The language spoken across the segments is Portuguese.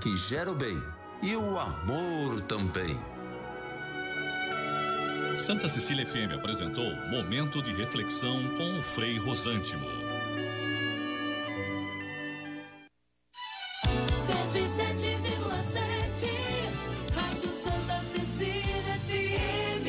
que gera o bem e o amor também. Santa Cecília FM apresentou Momento de Reflexão com o Frei Rosântimo. Rádio Santa Cecília FM.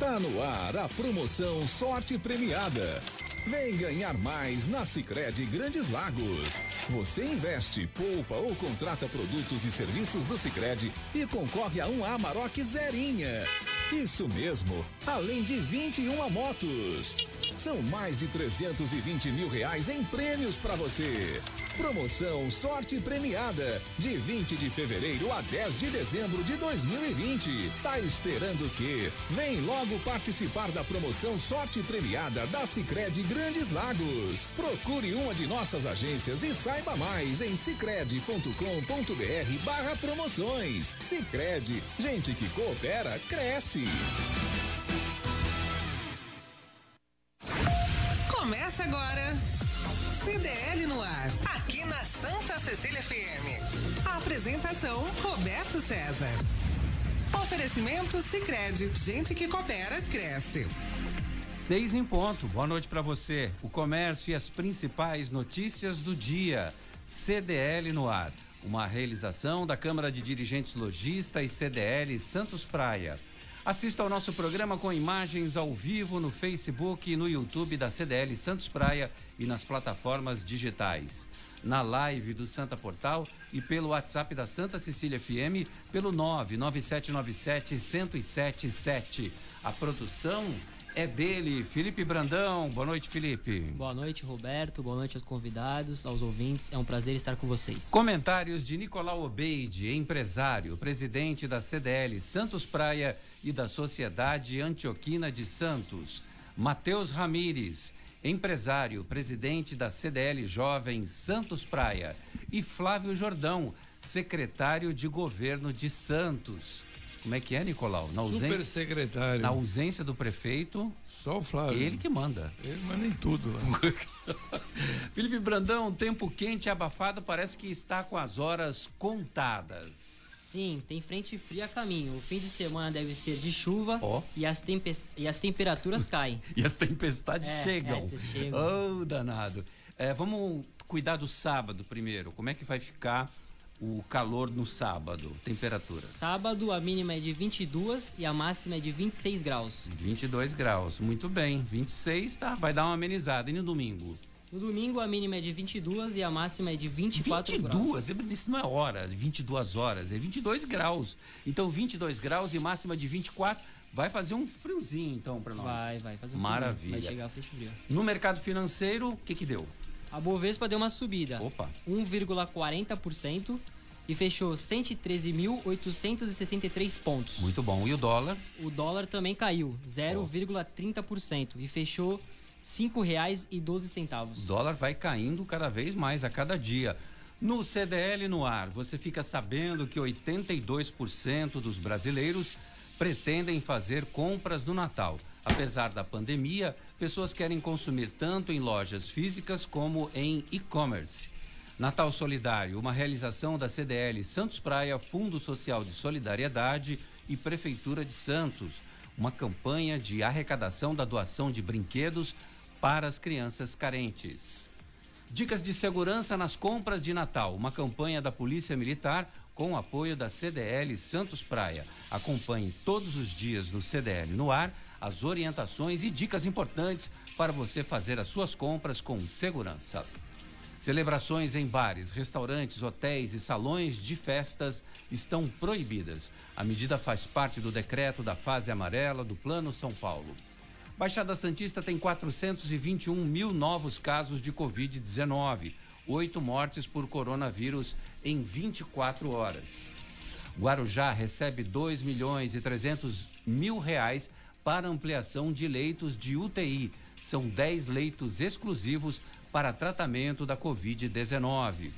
Tá no ar a promoção Sorte Premiada. Vem ganhar mais na Sicredi Grandes Lagos. Você investe, poupa ou contrata produtos e serviços do Sicredi e concorre a um Amarok Zerinha. Isso mesmo, além de 21 motos. São mais de 320 mil reais em prêmios para você. Promoção Sorte Premiada, de 20 de fevereiro a 10 de dezembro de 2020. Tá esperando o quê? Vem logo participar da promoção Sorte Premiada da Sicredi Grandes Lagos. Procure uma de nossas agências e saiba mais em sicredi.com.br barra promoções. Sicredi, gente que coopera, cresce. Cecília FM. A apresentação Roberto César. Oferecimento Sicredi, gente que coopera cresce. Seis em ponto. Boa noite para você. O comércio e as principais notícias do dia. CDL no ar. Uma realização da Câmara de Dirigentes Logista e CDL Santos Praia. Assista ao nosso programa com imagens ao vivo no Facebook e no YouTube da CDL Santos Praia e nas plataformas digitais. Na live do Santa Portal e pelo WhatsApp da Santa Cecília FM pelo 99797 1077. A produção é dele, Felipe Brandão. Boa noite, Felipe. Boa noite, Roberto. Boa noite aos convidados, aos ouvintes. É um prazer estar com vocês. Comentários de Nicolau Obeide, empresário, presidente da CDL Santos Praia e da Sociedade Antioquina de Santos. Matheus Ramires, empresário, presidente da CDL Jovem Santos Praia. E Flávio Jordão, secretário de governo de Santos. Como é que é, Nicolau? Na ausência, Super secretário. na ausência do prefeito, Só o Flávio. ele que manda. Ele manda em tudo lá. Felipe Brandão, tempo quente e abafado, parece que está com as horas contadas. Sim, tem frente fria a caminho. O fim de semana deve ser de chuva Ó. e, as e as temperaturas caem. E as tempestades É, chegam. é, chegam. Oh, danado. É, vamos cuidar do sábado primeiro. Como é que vai ficar o calor no sábado? Temperatura? Sábado a mínima é de 22 e a máxima é de 26 graus. 22 graus. Muito bem. 26 tá, vai dar uma amenizada. E no domingo? No domingo a mínima é de 22 e a máxima é de 24 graus. 22? Isso não é horas, 22 horas, é 22 graus. Então 22 graus e máxima de 24. Vai fazer um friozinho então para nós. Vai, vai fazer um frio. Maravilha. Vai chegar frio. No mercado financeiro, o que que deu? A Bovespa deu uma subida. Opa. 1,40% e fechou 113.863 pontos. Muito bom. E o dólar? O dólar também caiu, 0,30% e fechou R$ 5,12. O dólar vai caindo cada vez mais a cada dia. No CDL no ar, você fica sabendo que 82% dos brasileiros pretendem fazer compras no Natal. Apesar da pandemia, pessoas querem consumir tanto em lojas físicas como em e-commerce. Natal Solidário, uma realização da CDL Santos Praia, Fundo Social de Solidariedade e Prefeitura de Santos. Uma campanha de arrecadação da doação de brinquedos para as crianças carentes. Dicas de segurança nas compras de Natal, uma campanha da Polícia Militar com o apoio da CDL Santos Praia. Acompanhe todos os dias no CDL no ar as orientações e dicas importantes para você fazer as suas compras com segurança. Celebrações em bares, restaurantes, hotéis e salões de festas estão proibidas. A medida faz parte do decreto da fase amarela do Plano São Paulo. Baixada Santista tem 421 mil novos casos de Covid-19, oito mortes por coronavírus em 24 horas. Guarujá recebe 2 milhões e 300 mil reais para ampliação de leitos de UTI. São 10 leitos exclusivos para tratamento da Covid-19.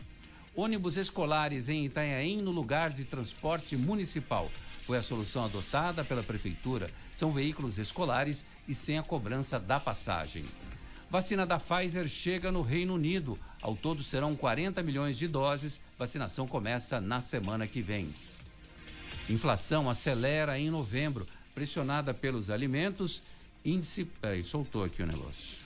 Ônibus escolares em Itanhaém no lugar de transporte municipal. Foi a solução adotada pela Prefeitura. São veículos escolares e sem a cobrança da passagem. Vacina da Pfizer chega no Reino Unido. Ao todo serão 40 milhões de doses. Vacinação começa na semana que vem. Inflação acelera em novembro, pressionada pelos alimentos. Índice. Peraí, soltou aqui o negócio.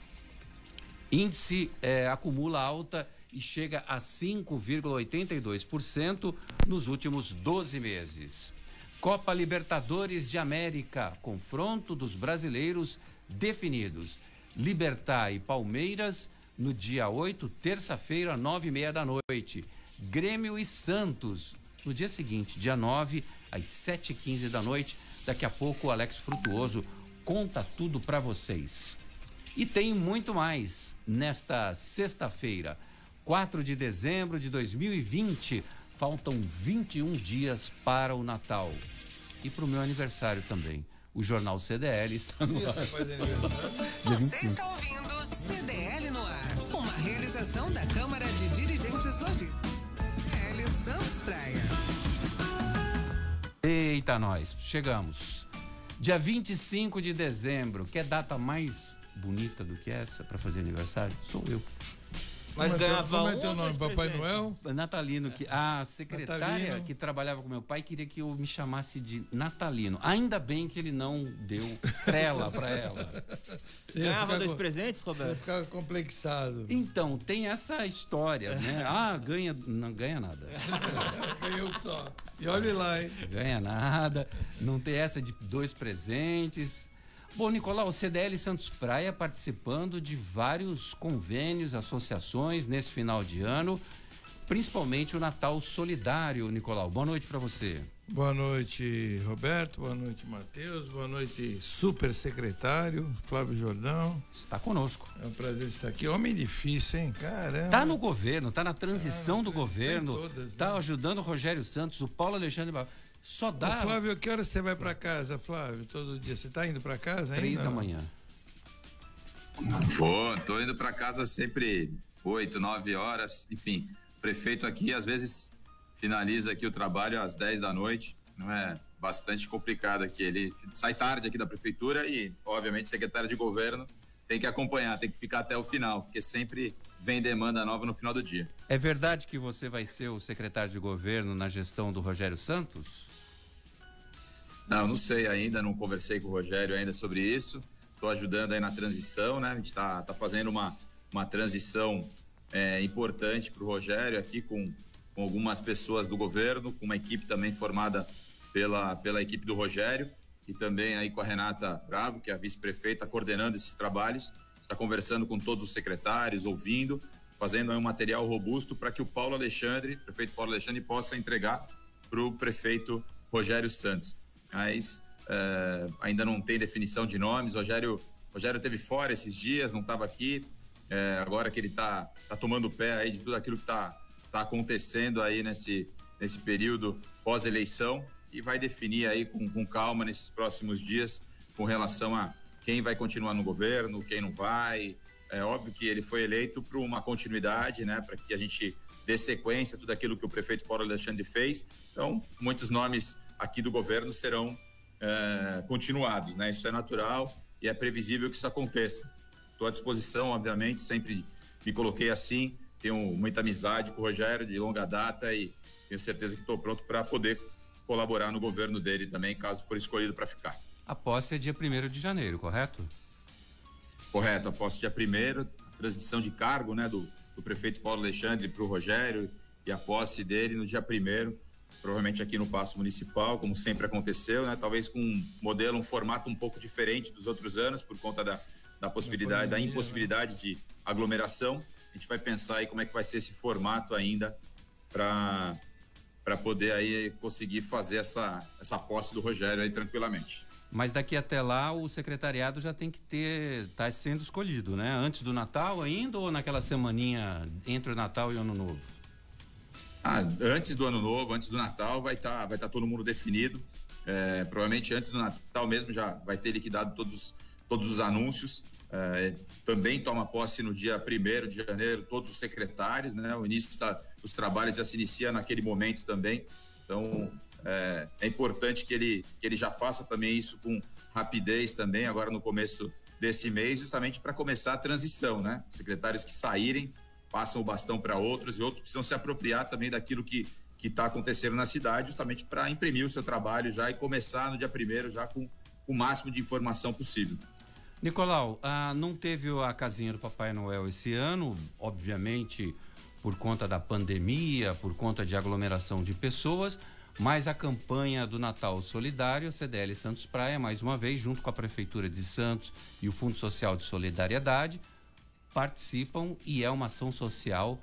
Índice eh, acumula alta e chega a 5,82% nos últimos 12 meses. Copa Libertadores de América, confronto dos brasileiros definidos. Libertar e Palmeiras no dia 8, terça-feira, nove e meia da noite. Grêmio e Santos no dia seguinte, dia 9, às 7h15 da noite. Daqui a pouco o Alex Frutuoso conta tudo para vocês. E tem muito mais nesta sexta-feira, 4 de dezembro de 2020. Faltam 21 dias para o Natal. E para o meu aniversário também. O Jornal CDL está no ar. Faz aniversário? Você está ouvindo CDL no ar. Uma realização da Câmara de Dirigentes Logísticos. CDL Santos Praia. Eita, nós, chegamos. Dia 25 de dezembro, quer data mais bonita do que essa para fazer aniversário? Sou eu. Mas Como é ganhava Como é teu nome? Papai presentes? Noel? Natalino, que a secretária Natalino. que trabalhava com meu pai queria que eu me chamasse de Natalino. Ainda bem que ele não deu trela para ela. Você Ganhava dois presentes, Roberto? ficar complexado. Então, tem essa história, né? Ah, ganha, não ganha nada. Eu só. E olhe lá, hein? Ganha nada, não tem essa de dois presentes. Bom, Nicolau, o CDL Santos Praia participando de vários convênios, associações nesse final de ano, principalmente o Natal Solidário, Nicolau. Boa noite para você. Boa noite, Roberto. Boa noite, Matheus. Boa noite, super secretário Flávio Jordão. Está conosco. É um prazer estar aqui. Homem difícil, hein? Caramba. Tá no governo, tá na transição Ah, do governo, todas, tá né? ajudando o Rogério Santos, o Paulo Alexandre Só Ô, dá Flávio, que hora você vai pra casa, Flávio? Todo dia. Você tá indo pra casa ainda? três da manhã. Vou, tô indo para casa sempre 8, 9 horas, enfim. O prefeito aqui às vezes finaliza aqui o trabalho às 10 da noite, não é bastante complicado aqui. Ele sai tarde aqui da prefeitura e, obviamente, o secretário de governo tem que acompanhar, tem que ficar até o final, porque sempre vem demanda nova no final do dia. É verdade que você vai ser o secretário de governo na gestão do Rogério Santos? Não, não sei ainda, não conversei com o Rogério ainda sobre isso. Estou ajudando aí na transição, né? A gente está tá fazendo uma, uma transição é, importante para o Rogério aqui com, com algumas pessoas do governo, com uma equipe também formada pela, pela equipe do Rogério e também aí com a Renata Bravo, que é a vice-prefeita, coordenando esses trabalhos. Está conversando com todos os secretários, ouvindo, fazendo um material robusto para que o Paulo Alexandre, prefeito Paulo Alexandre, possa entregar para o prefeito Rogério Santos. Mas eh, ainda não tem definição de nomes. Rogério, Rogério teve fora esses dias, não estava aqui. Eh, agora que ele está tá tomando pé aí de tudo aquilo que está tá acontecendo aí nesse, nesse período pós-eleição e vai definir aí com, com calma nesses próximos dias com relação a quem vai continuar no governo, quem não vai. É óbvio que ele foi eleito para uma continuidade, né, para que a gente dê sequência a tudo aquilo que o prefeito Paulo Alexandre fez. Então, muitos nomes aqui do governo serão é, continuados, né? Isso é natural e é previsível que isso aconteça. Estou à disposição, obviamente, sempre me coloquei assim. Tenho muita amizade com o Rogério de longa data e tenho certeza que estou pronto para poder colaborar no governo dele também, caso for escolhido para ficar. A posse é dia 1 de janeiro, correto? Correto, a posse dia primeiro, transmissão de cargo, né, do, do prefeito Paulo Alexandre para o Rogério e a posse dele no dia primeiro, provavelmente aqui no Paço Municipal, como sempre aconteceu, né, talvez com um modelo, um formato um pouco diferente dos outros anos, por conta da, da possibilidade, da pandemia, impossibilidade de aglomeração. A gente vai pensar aí como é que vai ser esse formato ainda para para poder aí conseguir fazer essa essa posse do Rogério aí tranquilamente. Mas daqui até lá o secretariado já tem que ter, tá sendo escolhido, né? Antes do Natal ainda ou naquela semaninha entre o Natal e o Ano Novo? Ah, antes do ano novo, antes do Natal, vai estar vai tá todo mundo definido. É, provavelmente antes do Natal mesmo já vai ter liquidado todos, os- todos os anúncios. É, também toma posse no dia 1 de janeiro todos os secretários, né? O início dos trabalhos já se inicia naquele momento também. Então é, é importante que ele, que ele já faça também isso com rapidez também, agora no começo desse mês, justamente para começar a transição, né? Secretários que saírem passam o bastão para outros e outros precisam se apropriar também daquilo que que está acontecendo na cidade, justamente para imprimir o seu trabalho já e começar no dia primeiro já com o máximo de informação possível. Nicolau, ah, não teve a casinha do Papai Noel esse ano, obviamente por conta da pandemia, por conta de aglomeração de pessoas, mas a campanha do Natal Solidário, CDL Santos Praia, mais uma vez, junto com a Prefeitura de Santos e o Fundo Social de Solidariedade, participam e é uma ação social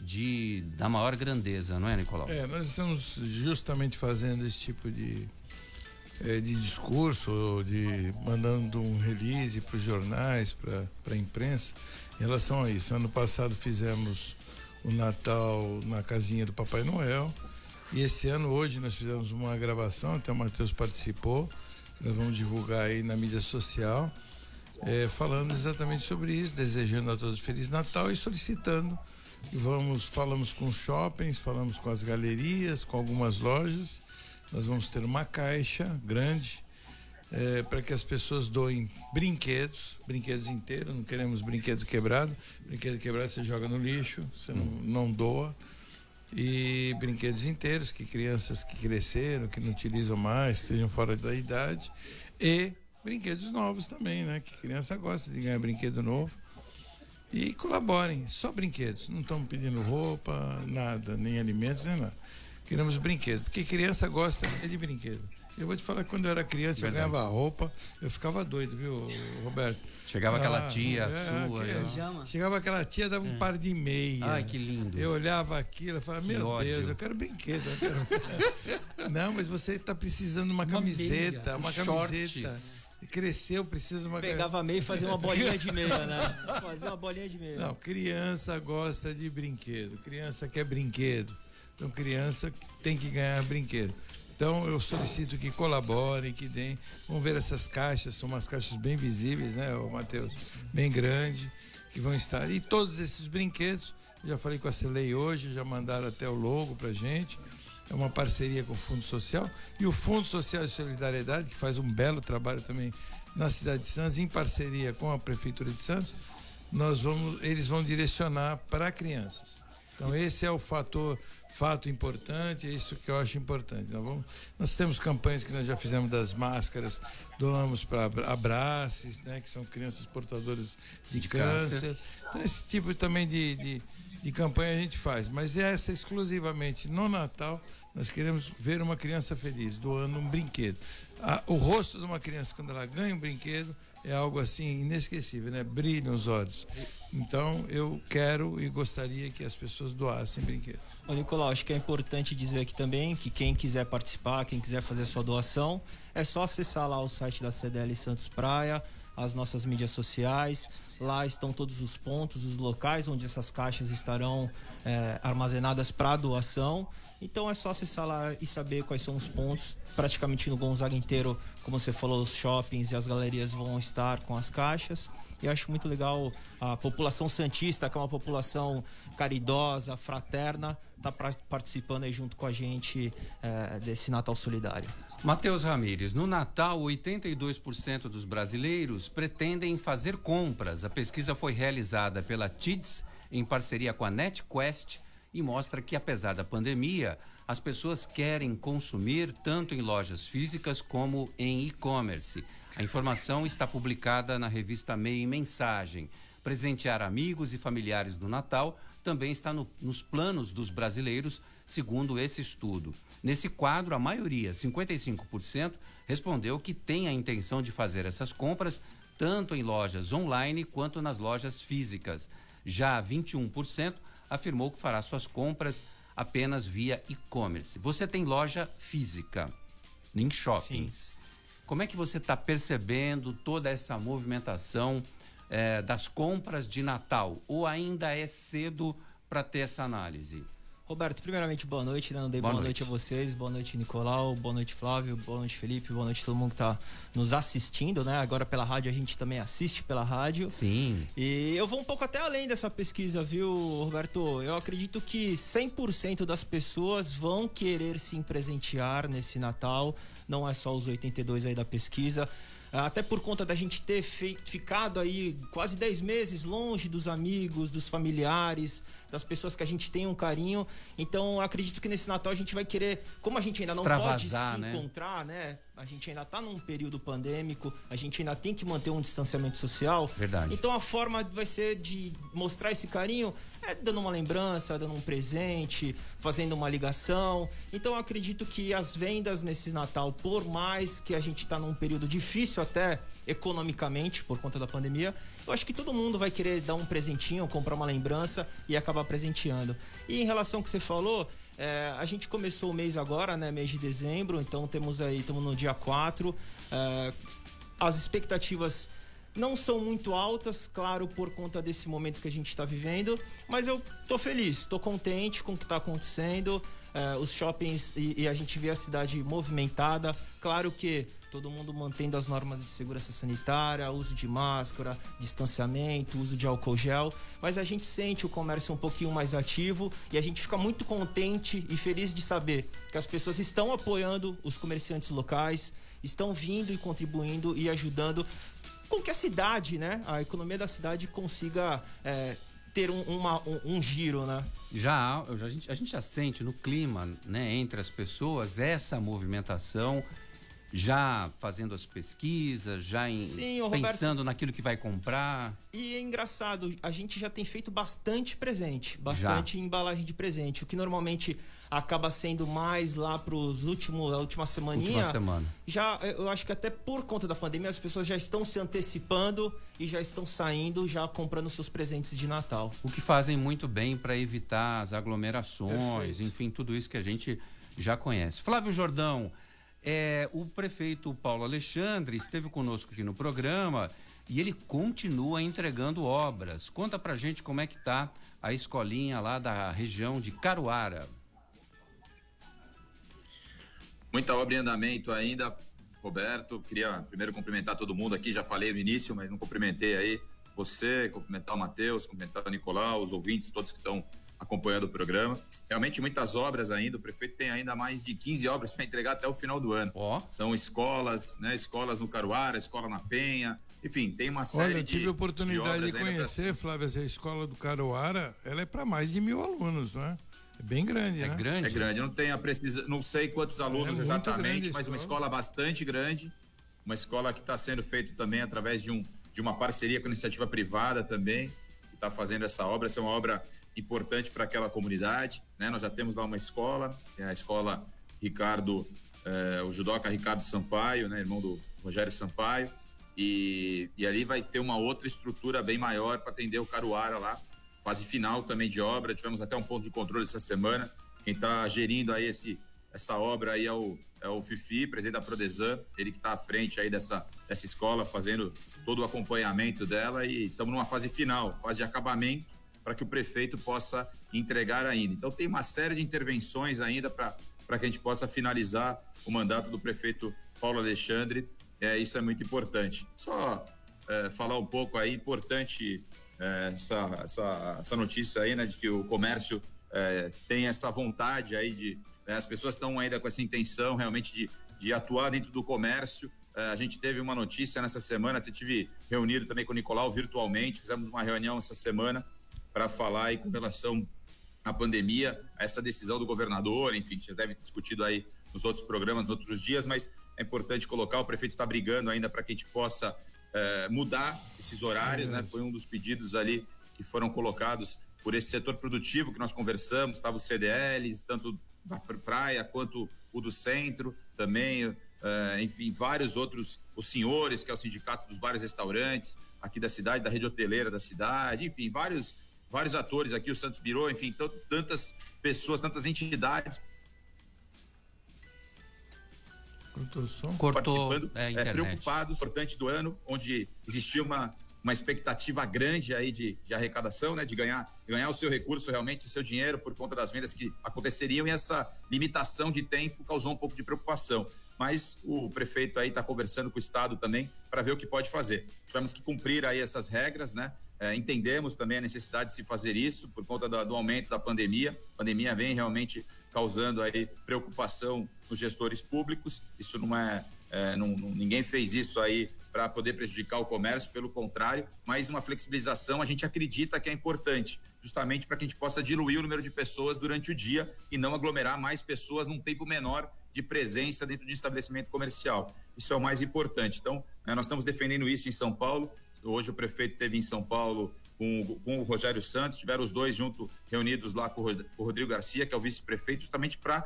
de da maior grandeza, não é, Nicolau? É, nós estamos justamente fazendo esse tipo de, é, de discurso, de mandando um release para os jornais, para a imprensa, em relação a isso. Ano passado fizemos o Natal na casinha do Papai Noel. E esse ano, hoje, nós fizemos uma gravação, até o Matheus participou, nós vamos divulgar aí na mídia social, é, falando exatamente sobre isso, desejando a todos Feliz Natal e solicitando Vamos, falamos com shoppings, falamos com as galerias, com algumas lojas. Nós vamos ter uma caixa grande é, para que as pessoas doem brinquedos, brinquedos inteiros, não queremos brinquedo quebrado. Brinquedo quebrado você joga no lixo, você não, não doa. E brinquedos inteiros, que crianças que cresceram, que não utilizam mais, estejam fora da idade. E brinquedos novos também, né? Que criança gosta de ganhar brinquedo novo. E colaborem, só brinquedos. Não estamos pedindo roupa, nada, nem alimentos, nem nada. Queremos brinquedos, porque criança gosta de brinquedo. Eu vou te falar que quando eu era criança, Verdade. eu ganhava roupa, eu ficava doido, viu, Roberto? Chegava ah, aquela tia é, sua. Que, chegava aquela tia, dava um é. par de meia. Ai, que lindo. Eu olhava aquilo e falava, meu ódio. Deus, eu quero brinquedo. Eu quero... Não, mas você está precisando de uma, uma camiseta, meia, uma shorts. camiseta. Cresceu, precisa de uma Pegava meia e fazia uma bolinha de meia, né? Fazia uma bolinha de meia. Não, criança gosta de brinquedo. Criança quer brinquedo. Então, criança tem que ganhar brinquedo. Então eu solicito que colaborem, que deem. Vamos ver essas caixas, são umas caixas bem visíveis, né, Matheus? Bem grande, que vão estar. E todos esses brinquedos, já falei com a Celei hoje, já mandaram até o logo pra gente. É uma parceria com o Fundo Social e o Fundo Social de Solidariedade, que faz um belo trabalho também na cidade de Santos, em parceria com a Prefeitura de Santos, nós vamos, eles vão direcionar para crianças. Então esse é o fator fato importante, é isso que eu acho importante. Nós, vamos, nós temos campanhas que nós já fizemos das máscaras, doamos para abraços, né, que são crianças portadoras de, de câncer. câncer. Então, esse tipo também de, de, de campanha a gente faz. Mas essa exclusivamente no Natal, nós queremos ver uma criança feliz, doando um brinquedo. O rosto de uma criança, quando ela ganha um brinquedo, é algo assim inesquecível, né? Brilha nos olhos. Então eu quero e gostaria que as pessoas doassem brinquedos. Ô Nicolau, acho que é importante dizer aqui também que quem quiser participar, quem quiser fazer a sua doação, é só acessar lá o site da CDL Santos Praia, as nossas mídias sociais. Lá estão todos os pontos, os locais onde essas caixas estarão é, armazenadas para doação. Então é só acessar lá e saber quais são os pontos. Praticamente no Gonzaga inteiro, como você falou, os shoppings e as galerias vão estar com as caixas. E acho muito legal a população santista, que é uma população caridosa, fraterna, tá participando aí junto com a gente é, desse Natal Solidário. Matheus Ramires, no Natal, 82% dos brasileiros pretendem fazer compras. A pesquisa foi realizada pela TIDS em parceria com a NetQuest e mostra que, apesar da pandemia, as pessoas querem consumir tanto em lojas físicas como em e-commerce. A informação está publicada na revista Meio Mensagem. Presentear amigos e familiares no Natal também está no, nos planos dos brasileiros, segundo esse estudo. Nesse quadro, a maioria, 55%, respondeu que tem a intenção de fazer essas compras tanto em lojas online quanto nas lojas físicas. Já 21% afirmou que fará suas compras apenas via e-commerce. Você tem loja física em shoppings. Sim. Como é que você está percebendo toda essa movimentação eh, das compras de Natal? Ou ainda é cedo para ter essa análise? Roberto, primeiramente, boa noite, né? Não dei boa, boa noite. noite. a vocês, boa noite, Nicolau, boa noite, Flávio, boa noite, Felipe, boa noite todo mundo que está nos assistindo, né? Agora pela rádio, a gente também assiste pela rádio. Sim. E eu vou um pouco até além dessa pesquisa, viu, Roberto? Eu acredito que 100% das pessoas vão querer se presentear nesse Natal, não é só os 82 aí da pesquisa. Até por conta da gente ter feito, ficado aí quase 10 meses longe dos amigos, dos familiares, das pessoas que a gente tem um carinho. Então, acredito que nesse Natal a gente vai querer, como a gente ainda não pode se né? encontrar, né? A gente ainda tá num período pandêmico, a gente ainda tem que manter um distanciamento social. Verdade. Então a forma vai ser de mostrar esse carinho é dando uma lembrança, dando um presente, fazendo uma ligação. Então eu acredito que as vendas nesse Natal, por mais que a gente tá num período difícil até economicamente por conta da pandemia, eu acho que todo mundo vai querer dar um presentinho, comprar uma lembrança e acabar presenteando. E em relação ao que você falou, é, a gente começou o mês agora, né? Mês de dezembro, então temos aí, estamos no dia 4. é, as expectativas não são muito altas, claro, por conta desse momento que a gente está vivendo, mas eu tô feliz, tô contente com o que está acontecendo. é, os shoppings e, e a gente vê a cidade movimentada. Claro que todo mundo mantendo as normas de segurança sanitária, uso de máscara, distanciamento, uso de álcool gel, mas a gente sente o comércio um pouquinho mais ativo e a gente fica muito contente e feliz de saber que as pessoas estão apoiando os comerciantes locais, estão vindo e contribuindo e ajudando com que a cidade, né, a economia da cidade consiga é, ter um, uma- um- um giro, né? Já, a, gente, a gente já sente no clima, né, entre as pessoas, essa movimentação, já fazendo as pesquisas, já em- Sim, Roberto. pensando naquilo que vai comprar. E é engraçado, a gente já tem feito bastante presente, bastante embalagem de presente, o que normalmente acaba sendo mais lá pros últimos, a última semaninha. Última semana. Já, eu acho que até por conta da pandemia as pessoas já estão se antecipando e já estão saindo, já comprando seus presentes de Natal. O que fazem muito bem para evitar as aglomerações, enfim, tudo isso que a gente já conhece. Flávio Jordão, é, o prefeito Paulo Alexandre esteve conosco aqui no programa e ele continua entregando obras. Conta pra gente como é que tá a escolinha lá da região de Caruara. Muita obra em andamento ainda, Roberto. Queria primeiro cumprimentar todo mundo aqui, já falei no início, mas não cumprimentei aí você, cumprimentar o Matheus, cumprimentar o Nicolau, os ouvintes, todos que estão acompanhando o programa. Realmente muitas obras ainda, o prefeito tem ainda mais de 15 obras para entregar até o final do ano. São escolas, né? Escolas no Caruara, escola na Penha, enfim, tem uma série Olha, eu de tive a oportunidade obras de ainda pra conhecer, Flávia, essa escola do Caruara, ela é para mais de mil alunos, não é? É bem grande, né? É grande, eu não tenho a precisa, não sei quantos alunos muito exatamente, grande a mas uma escola. escola bastante grande, uma escola que está sendo feita também através de, um, de uma parceria com a iniciativa privada também, que está fazendo essa obra, essa é uma obra importante para aquela comunidade, né? Nós já temos lá uma escola, é a escola Ricardo, eh, o judoca Ricardo Sampaio, né? Irmão do Rogério Sampaio, e, e ali vai ter uma outra estrutura bem maior para atender o Caruara lá, fase final também de obra. Tivemos até um ponto de controle essa semana. Quem está gerindo aí esse, essa obra aí é o, é o Fifi, presidente da Prodesan, ele que está à frente aí dessa, dessa escola, fazendo todo o acompanhamento dela e estamos numa fase final, fase de acabamento, para que o prefeito possa entregar ainda. Então tem uma série de intervenções ainda para que a gente possa finalizar o mandato do prefeito Paulo Alexandre. É, isso é muito importante. Só é, falar um pouco aí, importante é, essa, essa, essa notícia aí, né, de que o comércio é, tem essa vontade aí de. né, as pessoas estão ainda com essa intenção realmente de, de atuar dentro do comércio. É, a gente teve uma notícia nessa semana, eu tive reunido também com o Nicolau virtualmente, fizemos uma reunião essa semana para falar aí com relação à pandemia, a essa decisão do governador, enfim, vocês devem ter discutido aí nos outros programas, nos outros dias, mas é importante colocar, o prefeito está brigando ainda para que a gente possa eh, mudar esses horários, né? Foi um dos pedidos ali que foram colocados por esse setor produtivo que nós conversamos, estava os CDLs, tanto da pr- praia quanto o do centro também, eh, enfim, vários outros, os senhores, que é o sindicato dos bares e restaurantes aqui da cidade, da rede hoteleira da cidade, enfim, vários vários atores aqui, o Santos Birô, enfim, tan- tantas pessoas, tantas entidades Cortou o som? participando, é, a é, preocupados, importante do ano, onde existia uma, uma expectativa grande aí de, de arrecadação, né, de ganhar, ganhar o seu recurso realmente, o seu dinheiro por conta das vendas que aconteceriam e essa limitação de tempo causou um pouco de preocupação. Mas o prefeito aí está conversando com o estado também para ver o que pode fazer. Tivemos que cumprir aí essas regras, né? É, entendemos também a necessidade de se fazer isso por conta da- do aumento da pandemia. A pandemia vem realmente causando aí preocupação nos gestores públicos. Isso não é, é, não, não, ninguém fez isso aí para poder prejudicar o comércio, pelo contrário, mas uma flexibilização a gente acredita que é importante, justamente para que a gente possa diluir o número de pessoas durante o dia e não aglomerar mais pessoas num tempo menor de presença dentro de um estabelecimento comercial. Isso é o mais importante. Então, né, nós estamos defendendo isso em São Paulo. Hoje o prefeito teve em São Paulo com, com o Rogério Santos, tiveram os dois junto reunidos lá com o Rodrigo Garcia, que é o vice-prefeito, justamente para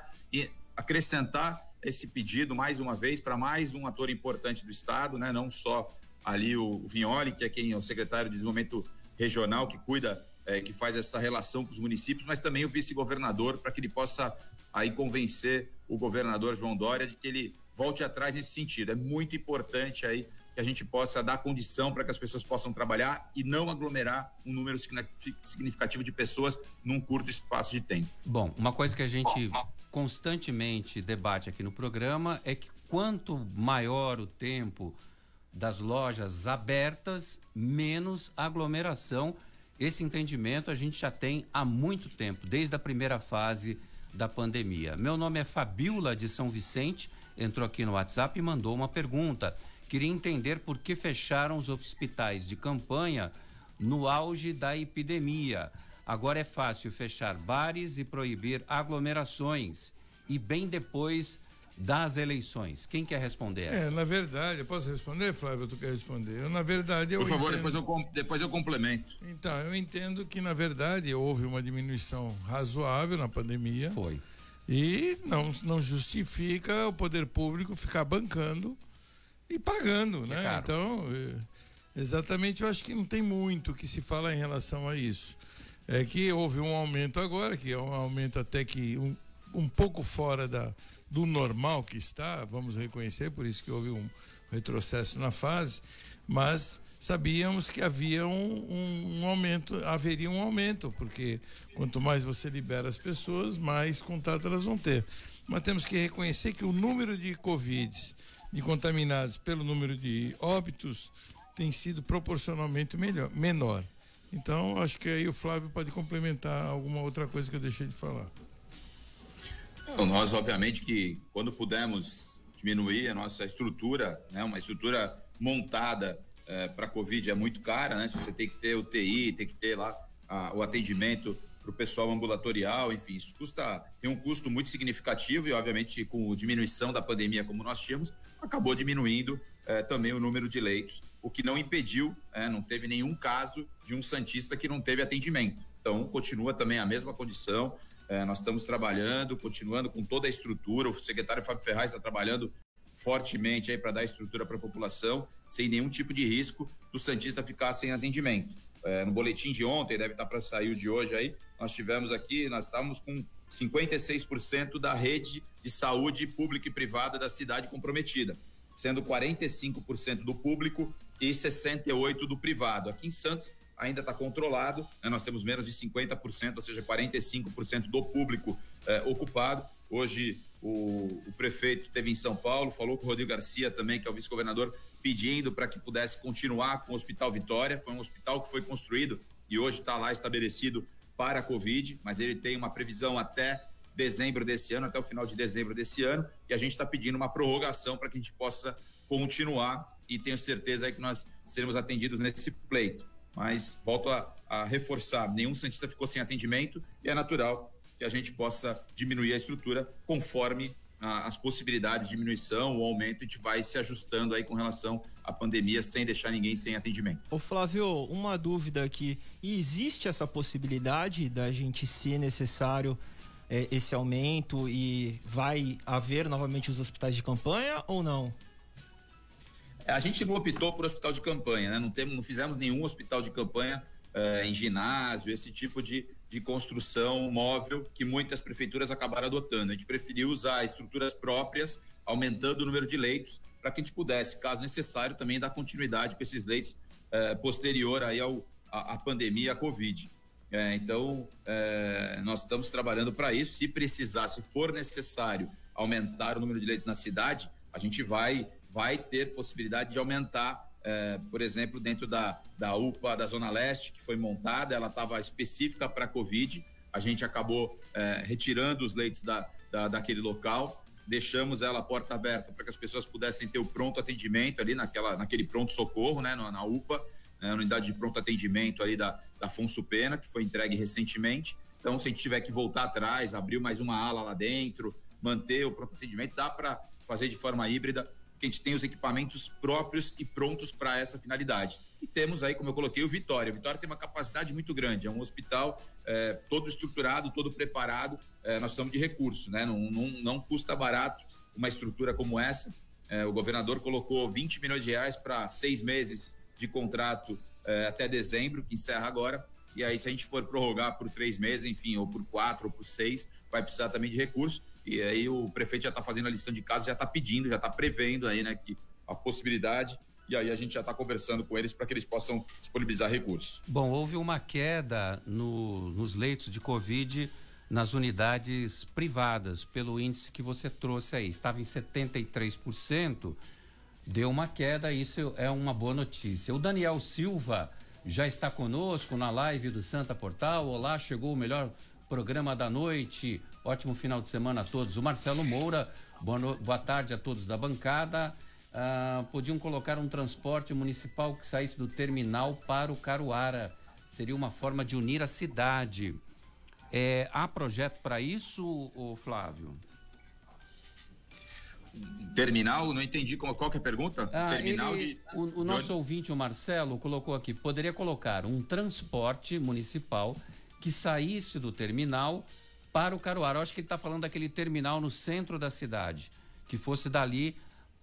acrescentar esse pedido mais uma vez para mais um ator importante do estado, né? Não só ali o Vignoli, que é quem é o secretário de desenvolvimento regional que cuida, é, que faz essa relação com os municípios, mas também o vice-governador para que ele possa aí convencer o governador João Dória de que ele volte atrás nesse sentido. É muito importante aí que a gente possa dar condição para que as pessoas possam trabalhar e não aglomerar um número significativo de pessoas num curto espaço de tempo. Bom, uma coisa que a gente constantemente debate aqui no programa é que quanto maior o tempo das lojas abertas, menos aglomeração. Esse entendimento a gente já tem há muito tempo, desde a primeira fase da pandemia. Meu nome é Fabiola de São Vicente, entrou aqui no WhatsApp e mandou uma pergunta. Queria entender por que fecharam os hospitais de campanha no auge da epidemia. Agora é fácil fechar bares e proibir aglomerações. E bem depois das eleições. Quem quer responder essa? É, na verdade, eu posso responder, Flávio? Tu quer responder? Eu, na verdade, eu Por favor, entendo... depois, eu, depois eu complemento. Então, eu entendo que, na verdade, houve uma diminuição razoável na pandemia. Foi. E não, não justifica o poder público ficar bancando e pagando, né? caro. Então, é, exatamente, eu acho que não tem muito que se fala em relação a isso. É que houve um aumento agora, que é um aumento até que um, um pouco fora da, do normal que está, vamos reconhecer, por isso que houve um retrocesso na fase, mas sabíamos que havia um, um, um aumento, haveria um aumento, porque quanto mais você libera as pessoas, mais contato elas vão ter. Mas temos que reconhecer que o número de Covid, de contaminados pelo número de óbitos, tem sido proporcionalmente melhor, menor. Então, acho que aí o Flávio pode complementar alguma outra coisa que eu deixei de falar. Então, nós, obviamente, que quando pudermos diminuir a nossa estrutura, né, uma estrutura montada eh, para Covid é muito cara, né? Você tem que ter UTI, tem que ter lá ah, o atendimento para o pessoal ambulatorial, enfim, isso custa, tem um custo muito significativo e, obviamente, com a diminuição da pandemia como nós tínhamos, acabou diminuindo eh, também o número de leitos, o que não impediu, eh, não teve nenhum caso de um Santista que não teve atendimento. Então, continua também a mesma condição, é, nós estamos trabalhando, continuando com toda a estrutura. O secretário Fábio Ferraz está trabalhando fortemente aí para dar estrutura para a população, sem nenhum tipo de risco do Santista ficar sem atendimento. É, no boletim de ontem, deve estar para sair o de hoje aí, nós tivemos aqui, nós estávamos com 56% da rede de saúde pública e privada da cidade comprometida, sendo 45% do público e 68% do privado. Aqui em Santos, ainda está controlado, né? nós temos menos de 50%, ou seja, 45% do público eh, ocupado. Hoje o, o, prefeito teve em São Paulo, falou com o Rodrigo Garcia também, que é o vice-governador, pedindo para que pudesse continuar com o Hospital Vitória. Foi um hospital que foi construído e hoje está lá estabelecido para a Covid, mas ele tem uma previsão até dezembro desse ano, até o final de dezembro desse ano, e a gente está pedindo uma prorrogação para que a gente possa continuar e tenho certeza que nós seremos atendidos nesse pleito mas volto a, a reforçar: nenhum Santista ficou sem atendimento e é natural que a gente possa diminuir a estrutura conforme as possibilidades de diminuição ou aumento, a gente vai se ajustando aí com relação à pandemia sem deixar ninguém sem atendimento. Ô Flávio, uma dúvida aqui, existe essa possibilidade da gente, se necessário, é, esse aumento e vai haver novamente os hospitais de campanha ou não? A gente não optou por hospital de campanha, né? Não, temos, não fizemos nenhum hospital de campanha uh, em ginásio, esse tipo de, de construção móvel que muitas prefeituras acabaram adotando. A gente preferiu usar estruturas próprias, aumentando o número de leitos, para que a gente pudesse, caso necessário, também dar continuidade com esses leitos uh, posterior aí ao, a, a pandemia, a Covid. É, então, é, nós estamos trabalhando para isso. Se precisar, se for necessário aumentar o número de leitos na cidade, a gente vai vai ter possibilidade de aumentar, é, por exemplo, dentro da, da UPA da Zona Leste, que foi montada, ela estava específica para Covid, a gente acabou é, retirando os leitos da, da, daquele local. Deixamos ela porta aberta para que as pessoas pudessem ter o pronto atendimento ali naquela, naquele pronto socorro, né, na, na UPA, né, unidade de pronto atendimento ali da, da Afonso Pena, que foi entregue recentemente. Então, se a gente tiver que voltar atrás, abrir mais uma ala lá dentro, manter o pronto atendimento, dá para fazer de forma híbrida, porque a gente tem os equipamentos próprios e prontos para essa finalidade. E temos aí, como eu coloquei, o Vitória. O Vitória tem uma capacidade muito grande, é um hospital é, todo estruturado, todo preparado. É, nós precisamos de recurso, né? Não, não, não custa barato uma estrutura como essa. É, o governador colocou 20 milhões de reais para seis meses de contrato é, até dezembro, que encerra agora. E aí, se a gente for prorrogar por três meses, enfim, ou por quatro, ou por seis, vai precisar também de recurso. E aí o prefeito já está fazendo a lição de casa, já está pedindo, já está prevendo aí, né, que a possibilidade e aí a gente já está conversando com eles para que eles possam disponibilizar recursos. Bom, houve uma queda no, nos leitos de Covid nas unidades privadas, pelo índice que você trouxe aí. Estava em 73%, deu uma queda, isso é uma boa notícia. O Daniel Silva já está conosco na live do Santa Portal. Olá, chegou o melhor programa da noite. Ótimo final de semana a todos. O Marcelo Moura, boa, no... boa tarde a todos da bancada. Ah, podiam colocar um transporte municipal que saísse do terminal para o Caruara. Seria uma forma de unir a cidade. É, há projeto para isso, Flávio? Terminal? Não entendi qual, qual que é a pergunta. Ah, Terminal ele- de. O, o nosso ouvinte, o Marcelo, colocou aqui: poderia colocar um transporte municipal que saísse do terminal para o Caruara. Eu acho que ele está falando daquele terminal no centro da cidade, que fosse dali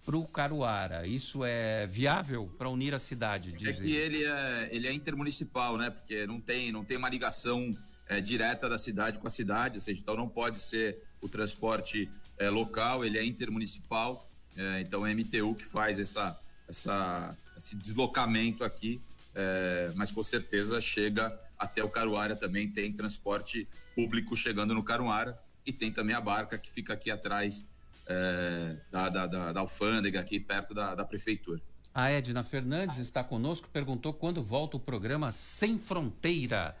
para o Caruara. Isso é viável para unir a cidade, É diz que ele. ele é, ele é intermunicipal, né? Porque não tem, não tem uma ligação é, direta da cidade com a cidade, ou seja, então não pode ser o transporte é, local, ele é intermunicipal, é, então é a MTU que faz essa, essa, esse deslocamento aqui, é, mas com certeza chega até o Caruara também, tem transporte público chegando no Caruara e tem também a barca que fica aqui atrás é, da, da, da, da alfândega, aqui perto da, da prefeitura. A Edna Fernandes está conosco, perguntou quando volta o programa Sem Fronteira.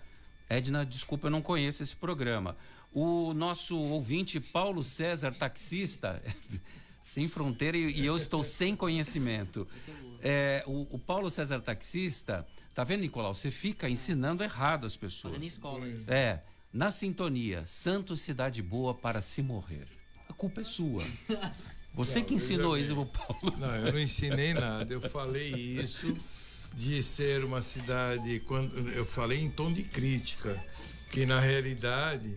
Edna, desculpa, eu não conheço esse programa. O nosso ouvinte Paulo César, taxista, sem fronteira e, eu estou sem conhecimento. É, o, o Paulo César, taxista, tá vendo, Nicolau? Você fica ensinando errado as pessoas. Fazendo escola. É, na sintonia, Santos Cidade Boa para se morrer. A culpa é sua. Você que ensinou isso pro Paulo. Não, eu não ensinei nada. Eu falei isso de ser uma cidade. Quando eu falei em tom de crítica, que na realidade.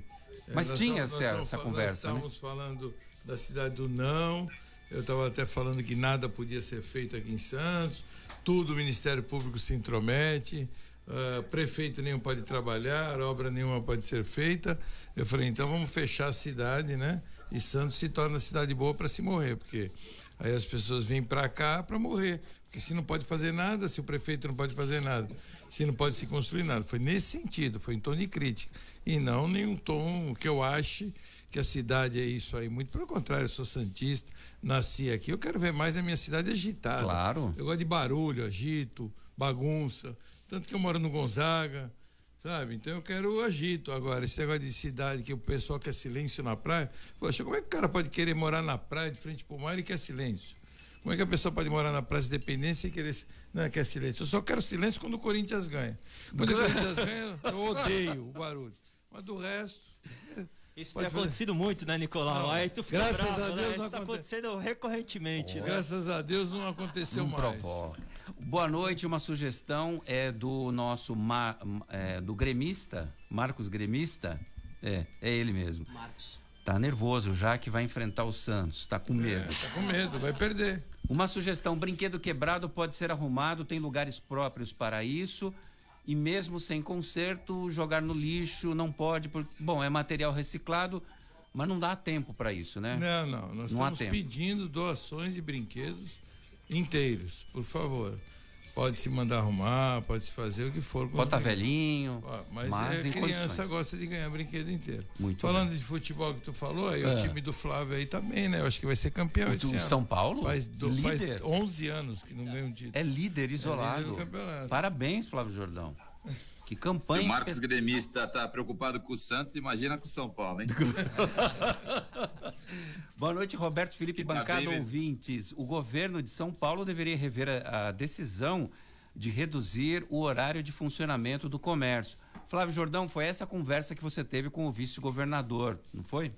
eh, Mas tinha estamos- essa- nós essa estamos- conversa, né? Nós estávamos falando da cidade do não. Eu estava até falando que nada podia ser feito aqui em Santos. Tudo o Ministério Público se intromete. Ah, prefeito nenhum pode trabalhar, obra nenhuma pode ser feita. Eu falei, então vamos fechar a cidade, né? E Santos se torna cidade boa para se morrer, porque aí as pessoas vêm para cá para morrer. Porque se não pode fazer nada, se o prefeito não pode fazer nada, se não pode se construir nada. Foi nesse sentido, foi em tom de crítica. E não nenhum tom que eu ache que a cidade é isso aí. Muito pelo contrário, eu sou santista, nasci aqui. Eu quero ver mais a minha cidade agitada. Claro. Eu gosto de barulho, agito, bagunça. Tanto que eu moro no Gonzaga, sabe? Então eu quero o agito. Agora, esse negócio de cidade que o pessoal quer silêncio na praia. Poxa, como é que o cara pode querer morar na praia de frente pro mar e quer silêncio? Como é que a pessoa pode morar na Praça Independência e querer não, quer silêncio? Eu só quero silêncio quando o Corinthians ganha. Quando o Corinthians ganha, eu odeio o barulho. Mas do resto. Isso Pode tem fazer. acontecido muito, né, Nicolau? Não, Aí tu fica graças bravo, a Deus né? não Isso tá acontece. acontecendo recorrentemente, né? Graças a Deus não aconteceu Não mais. provoca. Boa noite, uma sugestão é do nosso ma- é, do gremista, Marcos Gremista. É, é ele mesmo. Marcos. Tá nervoso já que vai enfrentar o Santos, tá com medo. Tá com medo, vai perder. Uma sugestão: brinquedo quebrado pode ser arrumado, tem lugares próprios para isso. E mesmo sem conserto, jogar no lixo não pode, porque, bom, é material reciclado, mas não dá tempo para isso, né? Não, não. Nós Não estamos pedindo doações de brinquedos inteiros, por favor. Pode se mandar arrumar, pode se fazer o que for. Bota velhinho, Ó, mas, mas é, em criança condições. gosta de ganhar brinquedo inteiro. Muito Falando de futebol que tu falou, aí o É. time do Flávio aí também, né? Eu acho que vai ser campeão O esse ano. São Paulo? Faz, do, faz Líder. 11 anos que não ganha um título. É líder isolado. do campeonato. Parabéns, Flávio Jordão. Que Se campanha. o Marcos espe- Gremista tá preocupado com o Santos, imagina com o São Paulo, hein? Boa noite, Roberto Felipe, Tá bancada bem, ouvintes. O governo de São Paulo deveria rever a, a decisão de reduzir o horário de funcionamento do comércio. Flávio Jordão, foi essa conversa que você teve com o vice-governador, não foi?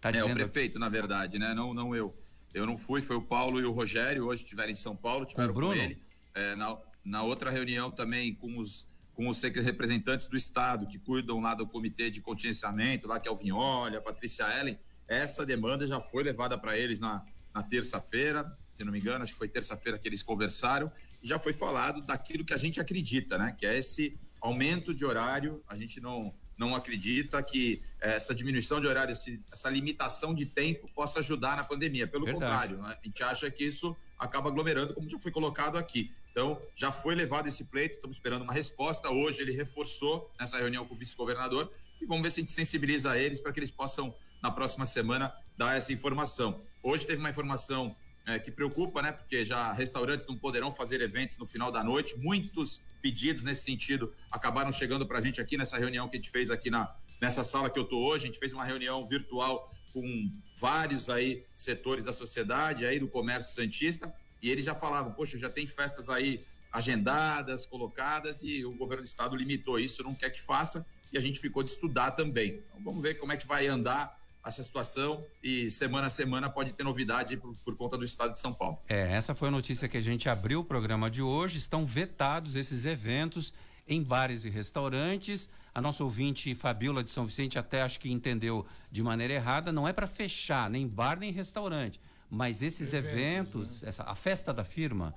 Tá é, o dizendo prefeito, na verdade, né? Não, não eu. Eu não fui, foi o Paulo e o Rogério, hoje estiveram em São Paulo, tiveram com, Bruno? ele. É, na, na outra reunião também com os, com os representantes do Estado, que cuidam lá do comitê de contingenciamento, lá que é o Vinholi, a Patrícia Ellen, essa demanda já foi levada para eles na, na terça-feira, se não me engano, acho que foi terça-feira que eles conversaram, e já foi falado daquilo que a gente acredita, né? Que é esse aumento de horário, a gente não, não acredita que eh, essa diminuição de horário, essa limitação de tempo possa ajudar na pandemia. Pelo Verdade. contrário, né? a gente acha que isso acaba aglomerando, como já foi colocado aqui. Então, já foi levado esse pleito, estamos esperando uma resposta. Hoje ele reforçou nessa reunião com o vice-governador e vamos ver se a gente sensibiliza eles para que eles possam, na próxima semana, dar essa informação. Hoje teve uma informação eh, que preocupa, né? Porque já restaurantes não poderão fazer eventos no final da noite. Muitos pedidos nesse sentido acabaram chegando para a gente aqui nessa reunião que a gente fez aqui na, nessa sala que eu tô hoje. A gente fez uma reunião virtual com vários aí setores da sociedade, aí do comércio santista, e eles já falavam, poxa, já tem festas aí agendadas, colocadas, e o governo do estado limitou isso, não quer que faça, e a gente ficou de estudar também. Então vamos ver como é que vai andar essa situação e semana a semana pode ter novidade por, por conta do estado de São Paulo. É, essa foi a notícia que a gente abriu o programa de hoje. Estão vetados esses eventos em bares e restaurantes. A nossa ouvinte Fabiola de São Vicente até acho que entendeu de maneira errada. Não é para fechar nem bar nem restaurante, mas esses eventos, essa, a festa da firma,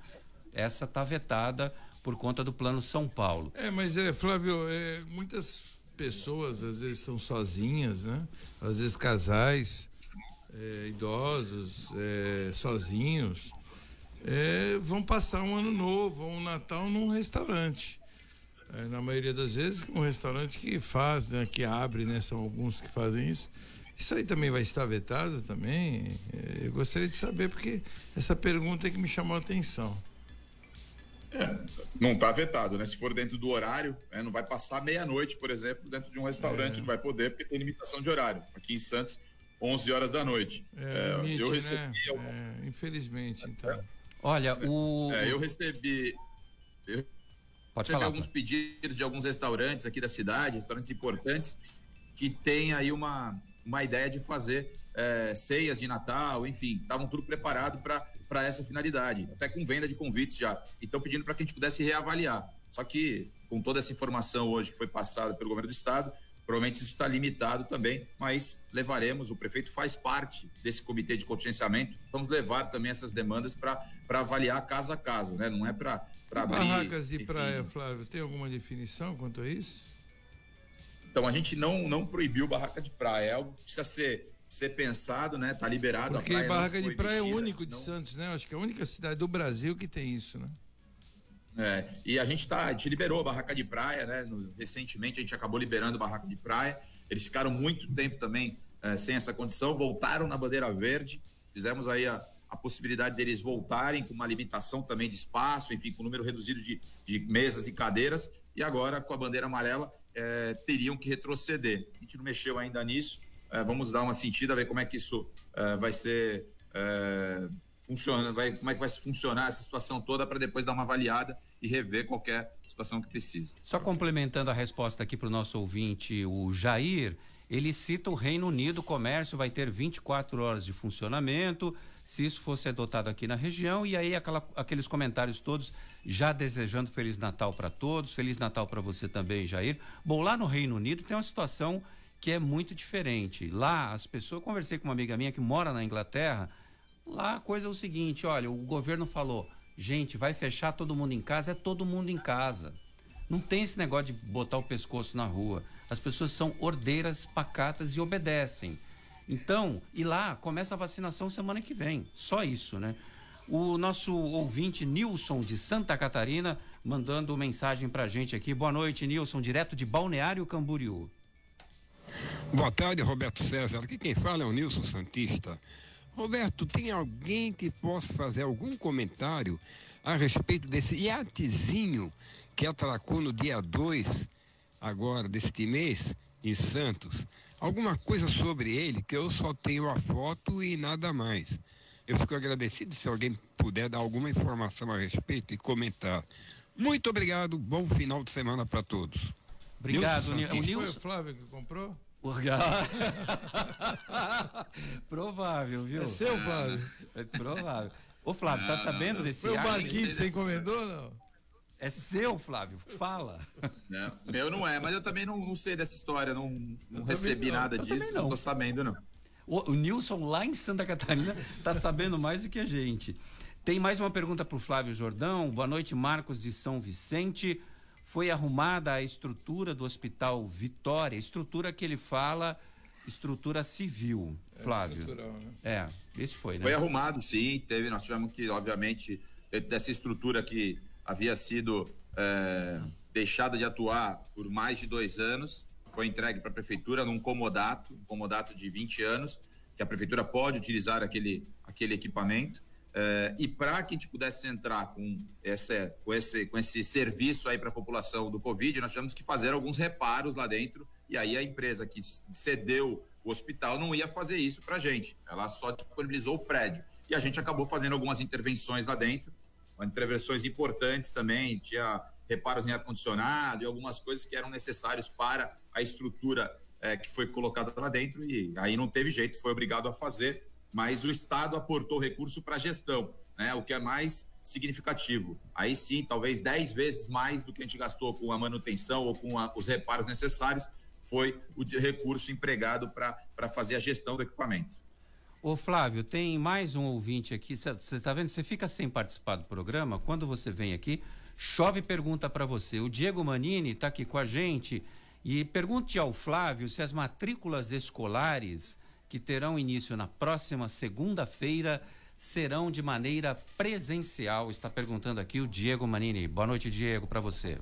essa está vetada por conta do Plano São Paulo. É, mas é, Flávio, é, muitas pessoas às vezes são sozinhas, né? Às vezes casais, é, idosos, é, sozinhos, é, vão passar um ano novo, ou um Natal num restaurante. É, na maioria das vezes, um restaurante que faz, né, que abre, né? São alguns que fazem isso. Isso aí também vai estar vetado também? É, eu gostaria de saber, porque essa pergunta é que me chamou a atenção. Não está vetado, né? Se for dentro do horário, né, não vai passar meia-noite, por exemplo, dentro de um restaurante, É. não vai poder, porque tem limitação de horário. Aqui em Santos, 11 horas da noite. É, É, limite, eu né? recebi, algum- É, infelizmente, então. Olha, o. é, eu recebi, eu Pode recebi falar. alguns pedidos de alguns restaurantes aqui da cidade, restaurantes importantes, que têm aí uma, uma ideia de fazer é, ceias de Natal, enfim, estavam tudo preparado para essa finalidade, até com venda de convites já. E estão pedindo para que a gente pudesse reavaliar. Só que, com toda essa informação hoje que foi passada pelo governo do estado, provavelmente isso está limitado também, mas levaremos, o prefeito faz parte desse comitê de contingenciamento, vamos levar também essas demandas para avaliar caso a caso, né? Não é para abrir. Barracas de enfim. praia, Flávio, tem alguma definição quanto a isso? Então a gente não, não proibiu barraca de praia, é algo que precisa ser, ser pensado, né? Tá liberado. a Porque praia não barraca de praia é mexida, único de senão- Santos, né? Acho que é a única cidade do Brasil que tem isso, né? É, e a gente tá, a gente liberou a barraca de praia, né? No- recentemente a gente acabou liberando a barraca de praia. Eles ficaram muito tempo também eh, sem essa condição, voltaram na bandeira verde. Fizemos aí a, a possibilidade deles voltarem com uma limitação também de espaço, enfim, com um número reduzido de, de mesas e cadeiras. E agora, com a bandeira amarela, eh, teriam que retroceder. A gente não mexeu ainda nisso. Eh, vamos dar uma sentida, ver como é que isso eh, vai ser. eh, funciona, vai, como é que vai funcionar essa situação toda para depois dar uma avaliada e rever qualquer situação que precise. Só complementando a resposta aqui para o nosso ouvinte, o Jair, ele cita o Reino Unido, o comércio vai ter 24 horas de funcionamento, se isso fosse adotado aqui na região, e aí aquela- aqueles comentários todos já desejando Feliz Natal para todos, Feliz Natal para você também, Jair. Bom, lá no Reino Unido tem uma situação que é muito diferente. Lá, as pessoas, eu conversei com uma amiga minha que mora na Inglaterra, Lá a coisa é o seguinte, olha, o governo falou, gente, vai fechar todo mundo em casa, é todo mundo em casa. Não tem esse negócio de botar o pescoço na rua. As pessoas são ordeiras, pacatas e obedecem. Então, e lá começa a vacinação semana que vem. Só isso, né? O nosso ouvinte Nilson de Santa Catarina mandando mensagem pra gente aqui. Boa noite, Nilson, direto de Balneário Camboriú. Boa tarde, Roberto César. Aqui quem fala é o Nilson Santista. Roberto, tem alguém que possa fazer algum comentário a respeito desse iatezinho que atracou no dia 2, agora deste mês, em Santos? Alguma coisa sobre ele, que eu só tenho a foto e nada mais. Eu fico agradecido se alguém puder dar alguma informação a respeito e comentar. Muito obrigado, bom final de semana para todos. Obrigado, Nilson Ni- o. Foi o. Flávio que comprou? Provável, viu? É seu, Flávio? É provável. Ô, Flávio, tá Não, sabendo não, desse Foi o barquinho que você encomendou, não? É seu, Flávio. Fala. Né? Meu não é, mas eu também não, não sei dessa história, não, não recebi não. nada Eu disso, não. não. tô sabendo, não. O, o Nilson, lá em Santa Catarina, tá sabendo mais do que a gente. Tem mais uma pergunta para o Flávio Jordão. Boa noite, Marcos de São Vicente. Foi arrumada a estrutura do Hospital Vitória, estrutura que ele fala, estrutura civil, Flávio. estrutural, né? É, esse foi, né? Foi arrumado, sim. Teve, nós tivemos que, obviamente, dessa estrutura que havia sido é, deixada de atuar por mais de dois anos, foi entregue para a prefeitura num comodato, um comodato de 20 anos, que a prefeitura pode utilizar aquele, aquele equipamento. É, e para que a gente pudesse entrar com, essa, com, esse, com esse serviço aí para a população do Covid, nós tivemos que fazer alguns reparos lá dentro. E aí a empresa que cedeu o hospital não ia fazer isso para a gente. Ela só disponibilizou o prédio. E a gente acabou fazendo algumas intervenções lá dentro, intervenções importantes também. Tinha reparos em ar-condicionado e algumas coisas que eram necessários para a estrutura eh, que foi colocada lá dentro. E aí não teve jeito, foi obrigado a fazer. Mas o Estado aportou recurso para a gestão, né? o que é mais significativo. Aí sim, talvez 10 vezes mais do que a gente gastou com a manutenção ou com a- os reparos necessários, foi o recurso empregado para fazer a gestão do equipamento. Ô Flávio, tem mais um ouvinte aqui. Você tá vendo? Você fica sem participar do programa. Quando você vem aqui, chove pergunta para você. O Diego Manini está aqui com a gente e pergunte ao Flávio se as matrículas escolares que terão início na próxima segunda-feira serão de maneira presencial. Está perguntando aqui o Diego Manini. Boa noite, Diego, para você.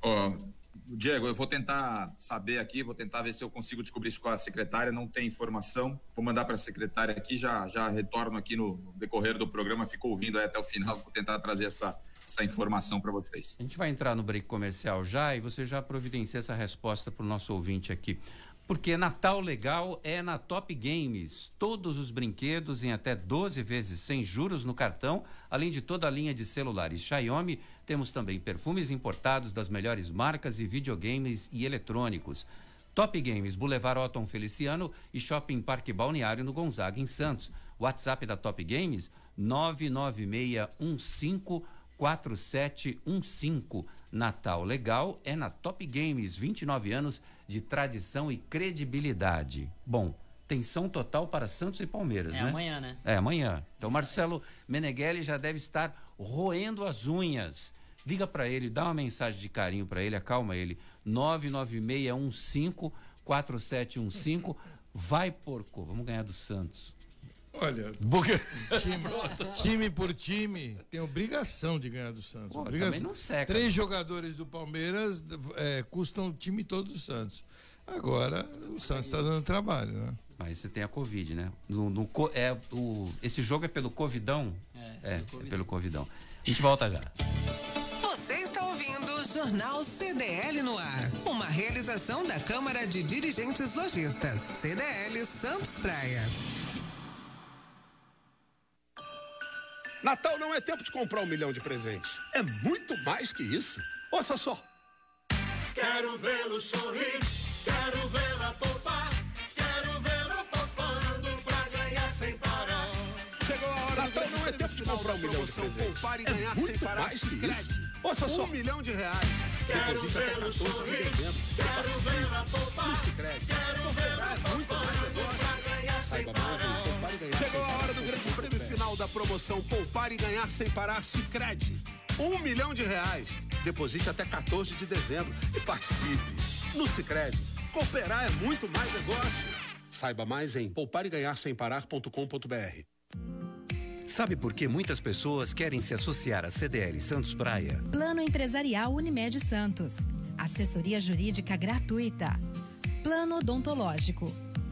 Ó, Diego, eu vou tentar saber aqui, vou tentar ver se eu consigo descobrir isso com a secretária. Não tem informação. Vou mandar para a secretária aqui, já, já retorno aqui no, decorrer do programa. Fico ouvindo até o final, vou tentar trazer essa, essa informação para vocês. A gente vai entrar no break comercial já e você já providencia essa resposta para o nosso ouvinte aqui. Porque Natal Legal é na Top Games. Todos os brinquedos em até 12 vezes sem juros no cartão, além de toda a linha de celulares Xiaomi. Temos também perfumes importados das melhores marcas e videogames e eletrônicos. Top Games, Boulevard Otton Feliciano e Shopping Parque Balneário no Gonzaga, em Santos. WhatsApp da Top Games, 99615 4715. Natal Legal é na Top Games, 29 anos de tradição e credibilidade. Bom, tensão total para Santos e Palmeiras, É né? amanhã, né? É amanhã. Então Marcelo Meneghelli já deve estar roendo as unhas. Liga para ele, dá uma mensagem de carinho para ele, acalma ele. 99615 4715. Vai, porco, vamos ganhar do Santos. Olha, time, time por time tem obrigação de ganhar do Santos. Pô, obrigação. também não seca. Três jogadores do Palmeiras é, custam o time todo do Santos. Agora o Santos está dando trabalho, né? Mas você tem a Covid, né? No, no é, o, esse jogo é pelo Covidão? É, é, é pelo Covidão. A gente volta já. Você está ouvindo o Jornal CDL no ar. Uma realização da Câmara de Dirigentes Lojistas. CDL Santos Praia. Natal não é tempo de comprar um milhão de presentes. É muito mais que isso. Ouça só. Quero vê-lo sorrir, quero vê-la poupar, quero vê-lo poupando pra ganhar sem parar. Chegou a hora Natal não é tempo de comprar um milhão de presentes. Poupar e é muito sem parar. mais que isso. Ouça só. Um milhão de reais. Quero vê-lo 14 de sorrir, quero vê-la poupar, No Sicredi. quero vê-la poupando pra ganhar sem parar. poupar Chegou a hora final da promoção Poupar e Ganhar Sem Parar Sicredi. Um milhão de reais. Deposite até 14 de dezembro e participe. No Sicredi, cooperar é muito mais negócio. Saiba mais em poupareganharsemparar.com.br. Sabe por que muitas pessoas querem se associar à CDL Santos Praia? Plano Empresarial Unimed Santos. Assessoria Jurídica gratuita. Plano Odontológico.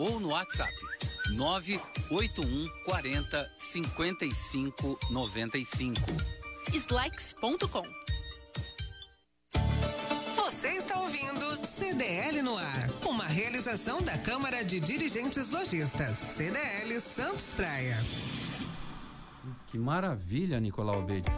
ou no WhatsApp 981 40 55 95. Slex.com. Você está ouvindo CDL no ar, uma realização da Câmara de Dirigentes Lojistas, CDL Santos Praia. Que maravilha, Nicolau Bede.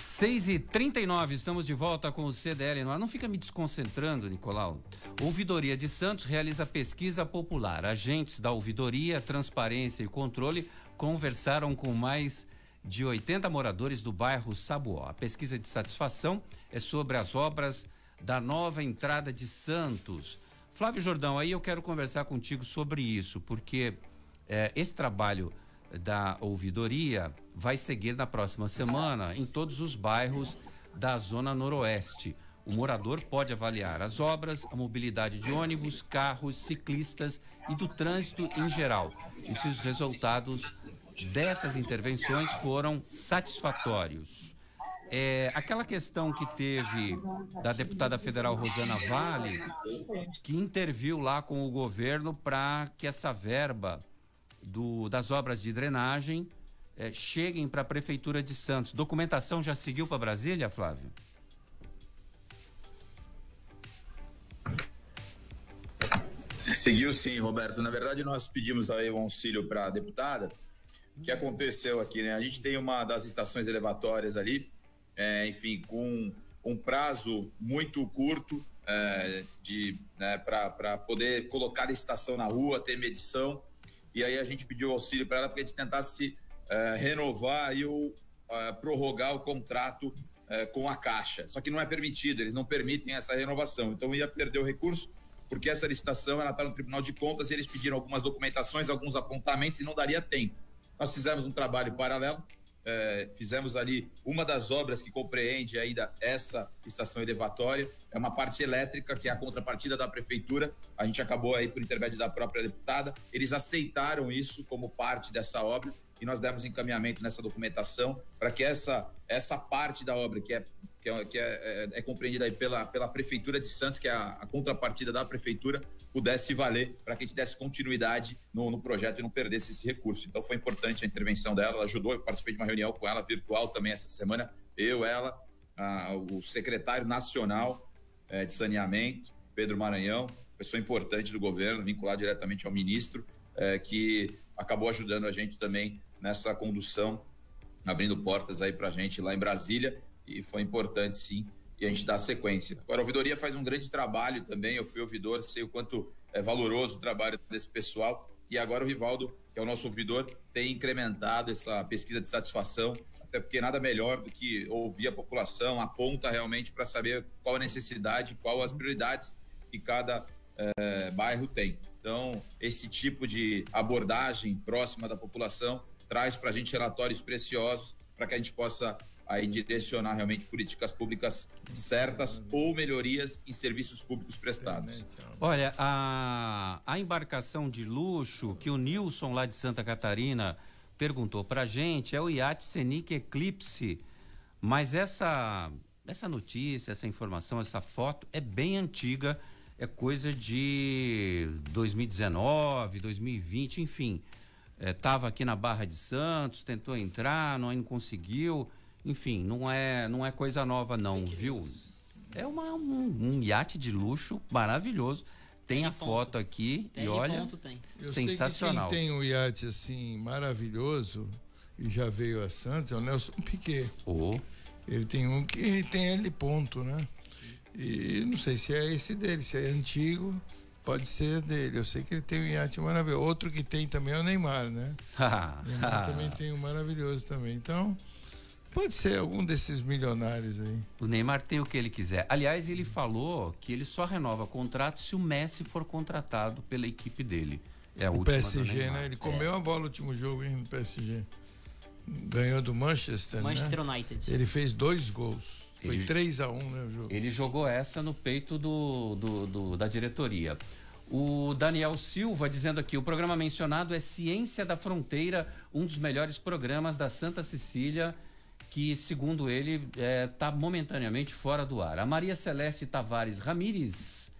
6 e 39 estamos de volta com o CDL no ar. Não fica me desconcentrando, Nicolau. Ouvidoria de Santos realiza pesquisa popular. Agentes da Ouvidoria, Transparência e Controle conversaram com mais de 80 moradores do bairro Sabuó. A pesquisa de satisfação é sobre as obras da nova entrada de Santos. Flávio Jordão, aí eu quero conversar contigo sobre isso, porque eh, esse trabalho da ouvidoria vai seguir na próxima semana em todos os bairros da zona noroeste. O morador pode avaliar as obras, a mobilidade de ônibus, carros, ciclistas e do trânsito em geral. E se os resultados dessas intervenções foram satisfatórios. É, aquela questão que teve da deputada federal Rosana Vale, que interviu lá com o governo para que essa verba do, das obras de drenagem eh, cheguem para a Prefeitura de Santos. Documentação já seguiu para Brasília, Flávio? Seguiu sim, Roberto. Na verdade, nós pedimos aí o auxílio para a deputada. O que aconteceu aqui, né? A gente tem uma das estações elevatórias ali, é, enfim, com um prazo muito curto é, de né, para poder colocar a estação na rua, ter medição. E aí a gente pediu auxílio para ela para que a gente tentasse é, renovar e o, é, prorrogar o contrato é, com a Caixa. Só que não é permitido, eles não permitem essa renovação. Então ia perder o recurso porque essa licitação ela está no Tribunal de Contas e eles pediram algumas documentações, alguns apontamentos e não daria tempo. Nós fizemos um trabalho paralelo, é, fizemos ali uma das obras que compreende ainda essa estação elevatória, é uma parte elétrica que é a contrapartida da prefeitura. A gente acabou aí por intermédio da própria deputada, eles aceitaram isso como parte dessa obra e nós demos encaminhamento nessa documentação para que essa essa parte da obra que é que é, que é, é, é compreendida pela, pela prefeitura de Santos, que é a, a contrapartida da prefeitura, pudesse valer para que a gente desse continuidade no, no, projeto e não perdesse esse recurso. Então foi importante a intervenção dela, ela ajudou, eu participei de uma reunião com ela virtual também essa semana, eu, ela, a, o secretário nacional é, de saneamento, Pedro Maranhão, pessoa importante do governo, vinculado diretamente ao ministro, é, que acabou ajudando a gente também nessa condução, abrindo portas aí para a gente lá em Brasília e foi importante sim e a gente dá sequência. Agora, a ouvidoria faz um grande trabalho também, eu fui ouvidor, sei o quanto é valoroso o trabalho desse pessoal e agora o Rivaldo, que é o nosso ouvidor, tem incrementado essa pesquisa de satisfação, até porque nada melhor do que ouvir a população, aponta realmente para saber qual a necessidade, qual as prioridades que cada é, bairro tem. Então, esse tipo de abordagem próxima da população traz para a gente relatórios preciosos para que a gente possa aí direcionar realmente políticas públicas certas ou melhorias em serviços públicos prestados. Olha, a, a embarcação de luxo que o Nilson lá de Santa Catarina perguntou pra gente é o iate Scenic Eclipse, mas essa essa notícia, essa informação, essa foto é bem antiga, é coisa de 2019, 2020, enfim. Estava é, aqui na Barra de Santos, tentou entrar, não, não conseguiu. Enfim, não é, não é coisa nova não, viu? É uma, um, um iate de luxo maravilhoso. Tem, tem a ponto. foto aqui tem e olha, ponto, tem. Eu sensacional. Sei que quem tem um iate assim maravilhoso e já veio a Santos, é o Nelson Piquet. Oh. Ele tem um que tem L ponto, né? E não sei se é esse dele, se é antigo, pode ser dele. Eu sei que ele tem um iate maravilhoso. Outro que tem também é o Neymar, né? Neymar também tem um maravilhoso também. Então, pode ser algum desses milionários aí. O Neymar tem o que ele quiser. Aliás, ele falou que ele só renova contrato se o Messi for contratado pela equipe dele. É a o última PSG, né? Ele comeu a bola no último jogo, hein, no PSG. Ganhou do Manchester, Manchester né? United. Ele fez dois gols. Foi Ele- 3 a 1 né, o jogo. Ele jogou essa no peito do, do- do- da diretoria. O Daniel Silva dizendo aqui: o programa mencionado é Ciência da Fronteira, um dos melhores programas da Santa Cecília, que, segundo ele, está momentaneamente fora do ar. A Maria Celeste Tavares Ramires.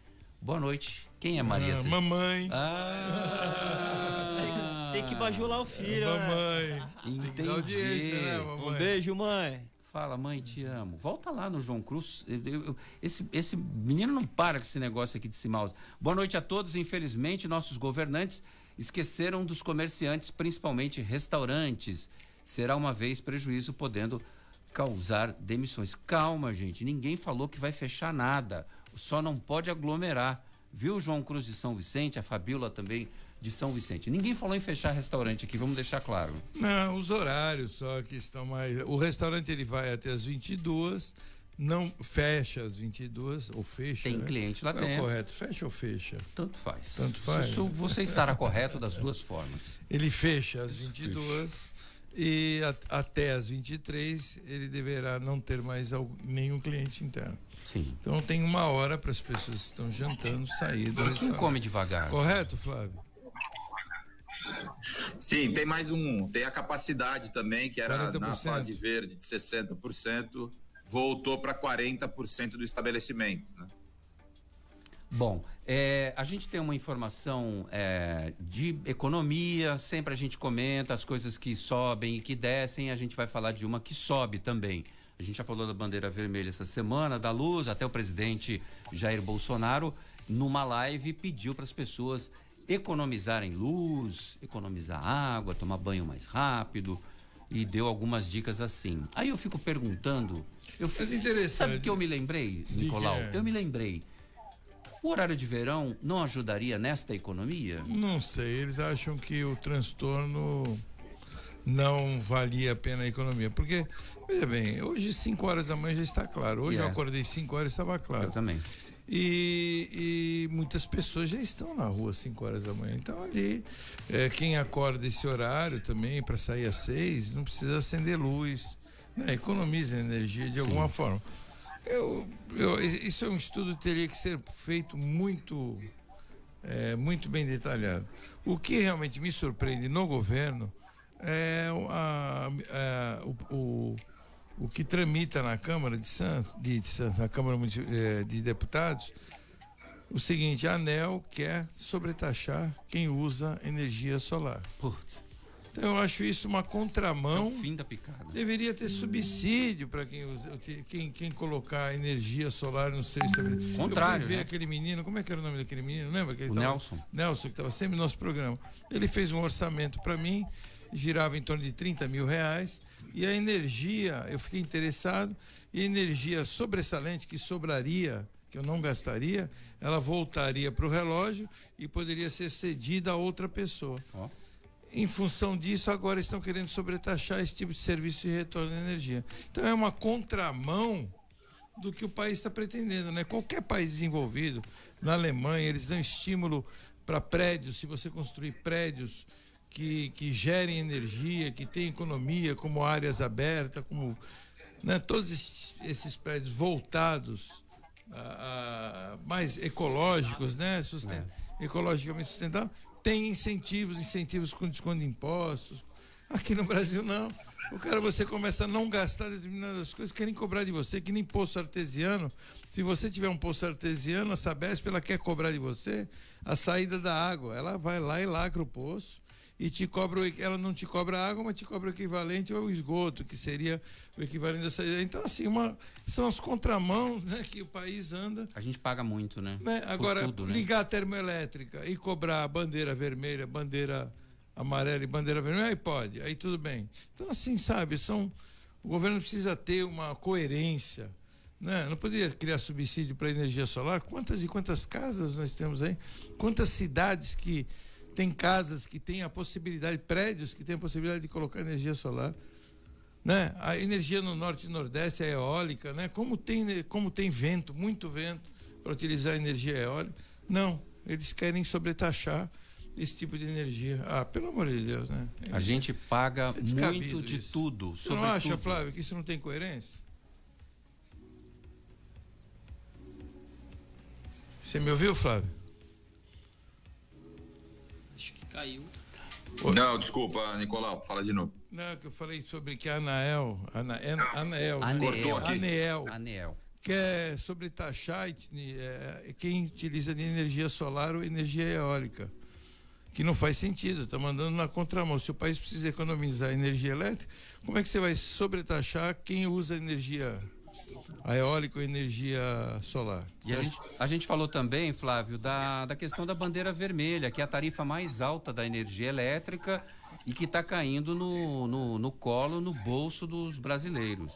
Boa noite. Quem é Maria Ah, Celeste? mamãe. Ah, Tem que bajular o filho. Mamãe. Né? entendi. né, mamãe? Um beijo, mãe. Fala, mãe, te amo. Volta lá no João Cruz. Esse, esse menino não para com esse negócio aqui de Simaus. Boa noite a todos. Infelizmente, nossos governantes esqueceram dos comerciantes, principalmente restaurantes. Será uma vez prejuízo, podendo causar demissões. Calma, gente. Ninguém falou que vai fechar nada. Só não pode aglomerar. Viu, João Cruz de São Vicente, a Fabíola também de São Vicente. Ninguém falou em fechar restaurante aqui, vamos deixar claro. Não, os horários só que estão mais. O restaurante ele vai até as 22, não fecha às 22 ou fecha. Tem né? cliente lá Qual é dentro. correto, fecha ou fecha? Tanto faz. Tanto faz. Isso você estará correto das duas formas. Ele fecha às 22 e a- até às 23 ele deverá não ter mais algum- nenhum cliente interno. Sim. Então tem uma hora para as pessoas que estão jantando sair do Quem come devagar? Correto, Flávio? Sim, tem mais um. Tem a capacidade também, que era 40%. na fase verde de 60%, voltou para 40% do estabelecimento. Né? Bom, é, a gente tem uma informação é, de economia, sempre a gente comenta as coisas que sobem e que descem, a gente vai falar de uma que sobe também. A gente já falou da bandeira vermelha essa semana, da luz, até o presidente Jair Bolsonaro, numa live, pediu para as pessoas economizarem luz, economizar água, tomar banho mais rápido e deu algumas dicas assim. Aí eu fico perguntando, eu fico, Mas interessante. sabe o que eu me lembrei, Nicolau? Eu me lembrei. O horário de verão não ajudaria nesta economia? Não sei, eles acham que o transtorno não valia a pena a economia. Porque, veja bem, hoje 5 horas da manhã já está claro. Hoje eu Yes. acordei 5 horas e estava claro. Eu também. E, e muitas pessoas já estão na rua às 5 horas da manhã. Então ali, é, quem acorda esse horário também para sair às 6, não precisa acender luz. Né? Economiza energia de alguma forma. Eu, eu- isso é um estudo que teria que ser feito muito, é, muito bem detalhado. O que realmente me surpreende no governo é a- a- o, o, o que tramita na Câmara de Santos, de, de Santos, na Câmara eh, de Deputados, o seguinte, a ANEL quer sobretaxar quem usa energia solar. Putz, Então eu acho isso uma contramão. é fim da picada. Deveria ter subsídio para quem, quem, quem colocar energia solar no seu estabelecimento. Contrário, Eu fui ver né? aquele menino, como é que era o nome daquele menino? Lembra? Que ele O tava- Nelson. Nelson, que estava sempre no nosso programa. Ele fez um orçamento para mim, girava em torno de 30 mil reais. E a energia, eu fiquei interessado, e a energia sobressalente que sobraria, que eu não gastaria, ela voltaria para o relógio e poderia ser cedida a outra pessoa. Ó. Em função disso, agora estão querendo sobretaxar esse tipo de serviço de retorno de energia. Então é uma contramão do que o país está pretendendo, né? Qualquer país desenvolvido, na Alemanha, eles dão estímulo para prédios, se você construir prédios que, que gerem energia, que tenham economia, como áreas abertas, como né? todos esses, esses prédios voltados a, a- mais ecológicos, né? Susten- Ecologicamente sustentável, tem incentivos, incentivos com desconto de impostos. Aqui no Brasil não. O cara, você começa a não gastar determinadas coisas, querem cobrar de você, que nem poço artesiano. Se você tiver um poço artesiano, a Sabesp ela quer cobrar de você a saída da água. Ela vai lá e lacra o poço e te cobra, ela não te cobra água, mas te cobra o equivalente ao esgoto, que seria o equivalente saída. Então, assim, uma, são as contramãos né, que o país anda. A gente paga muito, né? Né? Agora, tudo, né? ligar a termoelétrica e cobrar bandeira vermelha, bandeira amarela e bandeira vermelha, aí pode, aí tudo bem. Então, assim, sabe, são. O governo precisa ter uma coerência. Né? Não poderia criar subsídio para energia solar? Quantas e quantas casas nós temos aí? Quantas cidades que têm casas que têm a possibilidade, prédios que têm a possibilidade de colocar energia solar? Né? A energia no norte e nordeste é eólica, né? Como tem, como tem vento, muito vento, para utilizar energia eólica. Não, eles querem sobretaxar esse tipo de energia. Ah, pelo amor de Deus, né? A gente paga É muito de isso. tudo. Você não acha, tudo. Flávio, que isso não tem coerência? Você me ouviu, Flávio? Que caiu. Não, desculpa, Nicolau, fala de novo. Não, que eu falei sobre que a Anael, Ana, Ana- Anael, né? Cortou aqui. Anel, Anel. quer sobretaxar é, quem utiliza de energia solar ou energia eólica, que não faz sentido, está mandando na contramão. Se o país precisa economizar energia elétrica, como é que você vai sobretaxar quem usa energia a eólica ou energia solar? E a gente, a gente falou também, Flávio, da, da questão da bandeira vermelha, que é a tarifa mais alta da energia elétrica e que está caindo no, no, no colo, no bolso dos brasileiros.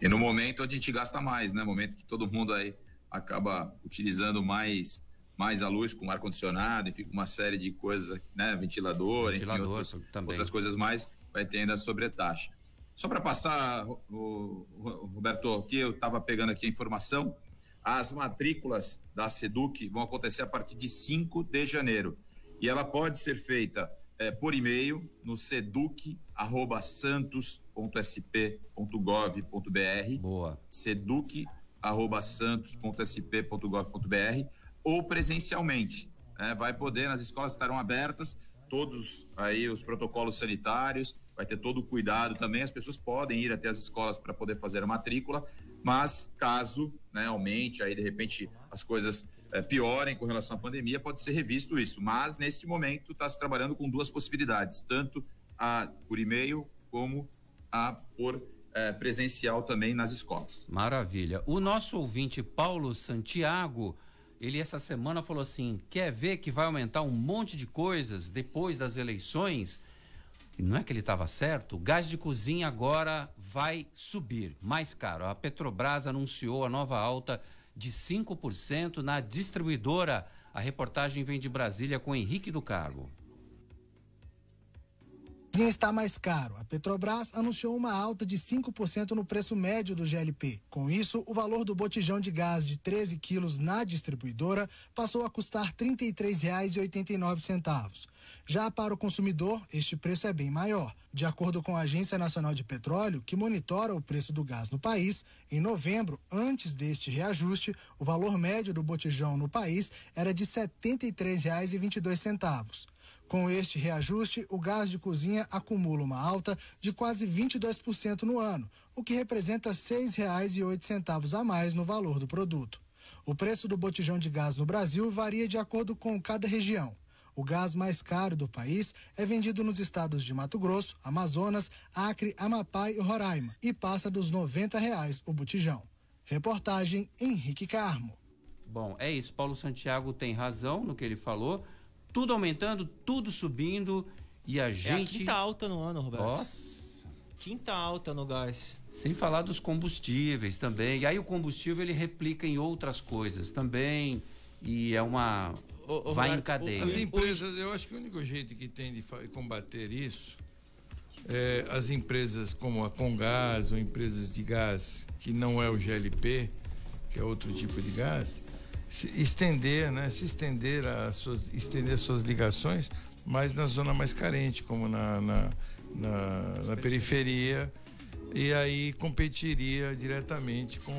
E no momento a gente gasta mais, né? No momento que todo mundo aí acaba utilizando mais mais a luz com ar condicionado, enfim, uma série de coisas, né, ventilador, Ventilador enfim, outras, também. outras coisas mais, vai ter ainda sobretaxa. Só para passar, o, o- Roberto, aqui eu estava pegando aqui a informação, as matrículas da Seduc vão acontecer a partir de 5 de janeiro. E ela pode ser feita eh, por e-mail no seduc.santos.sp.gov.br. Boa. seduc.santos.sp.gov.br ou presencialmente. né? Vai poder, as escolas estarão abertas, todos aí os protocolos sanitários, vai ter todo o cuidado também. As pessoas podem ir até as escolas para poder fazer a matrícula, mas caso né, aumente, aí de repente as coisas eh, piorem com relação à pandemia, pode ser revisto isso. Mas neste momento está se trabalhando com duas possibilidades, tanto a por e-mail como a por eh, presencial também nas escolas. Maravilha. O nosso ouvinte Paulo Santiago, ele essa semana falou assim: quer ver que vai aumentar um monte de coisas depois das eleições? Não é que ele estava certo? O gás de cozinha agora vai subir, mais caro. A Petrobras anunciou a nova alta de 5% na distribuidora. A reportagem vem de Brasília com Henrique do Cargo. Benzina está mais caro. A Petrobras anunciou uma alta de 5% no preço médio do GLP. Com isso, o valor do botijão de gás de 13 quilos na distribuidora passou a custar R$ 33,89. Já para o consumidor, este preço é bem maior. De acordo com a Agência Nacional de Petróleo, que monitora o preço do gás no país, em novembro, antes deste reajuste, o valor médio do botijão no país era de R$ 73,22. Com este reajuste, o gás de cozinha acumula uma alta de quase 22% no ano, o que representa R$ 6,08 a mais no valor do produto. O preço do botijão de gás no Brasil varia de acordo com cada região. O gás mais caro do país é vendido nos estados de Mato Grosso, Amazonas, Acre, Amapá e Roraima e passa dos 90 reais o botijão. Reportagem Henrique Carmo. Bom, é isso. Paulo Santiago tem razão no que ele falou. Tudo aumentando, tudo subindo e a É a gente. quinta alta no ano, Roberto. Nossa. Quinta alta no gás. Sem falar dos combustíveis também. E aí o combustível ele replica em outras coisas também. E é uma. Ô, vai em Roberto, cadeia. As empresas, eu acho que o único jeito que tem de combater isso é as empresas como a Congás ou empresas de gás que não é o GLP, que é outro tipo de gás, estender, né, se estender as suas, estender as suas ligações, mas na zona mais carente, como na, na, na, na periferia, e aí competiria diretamente com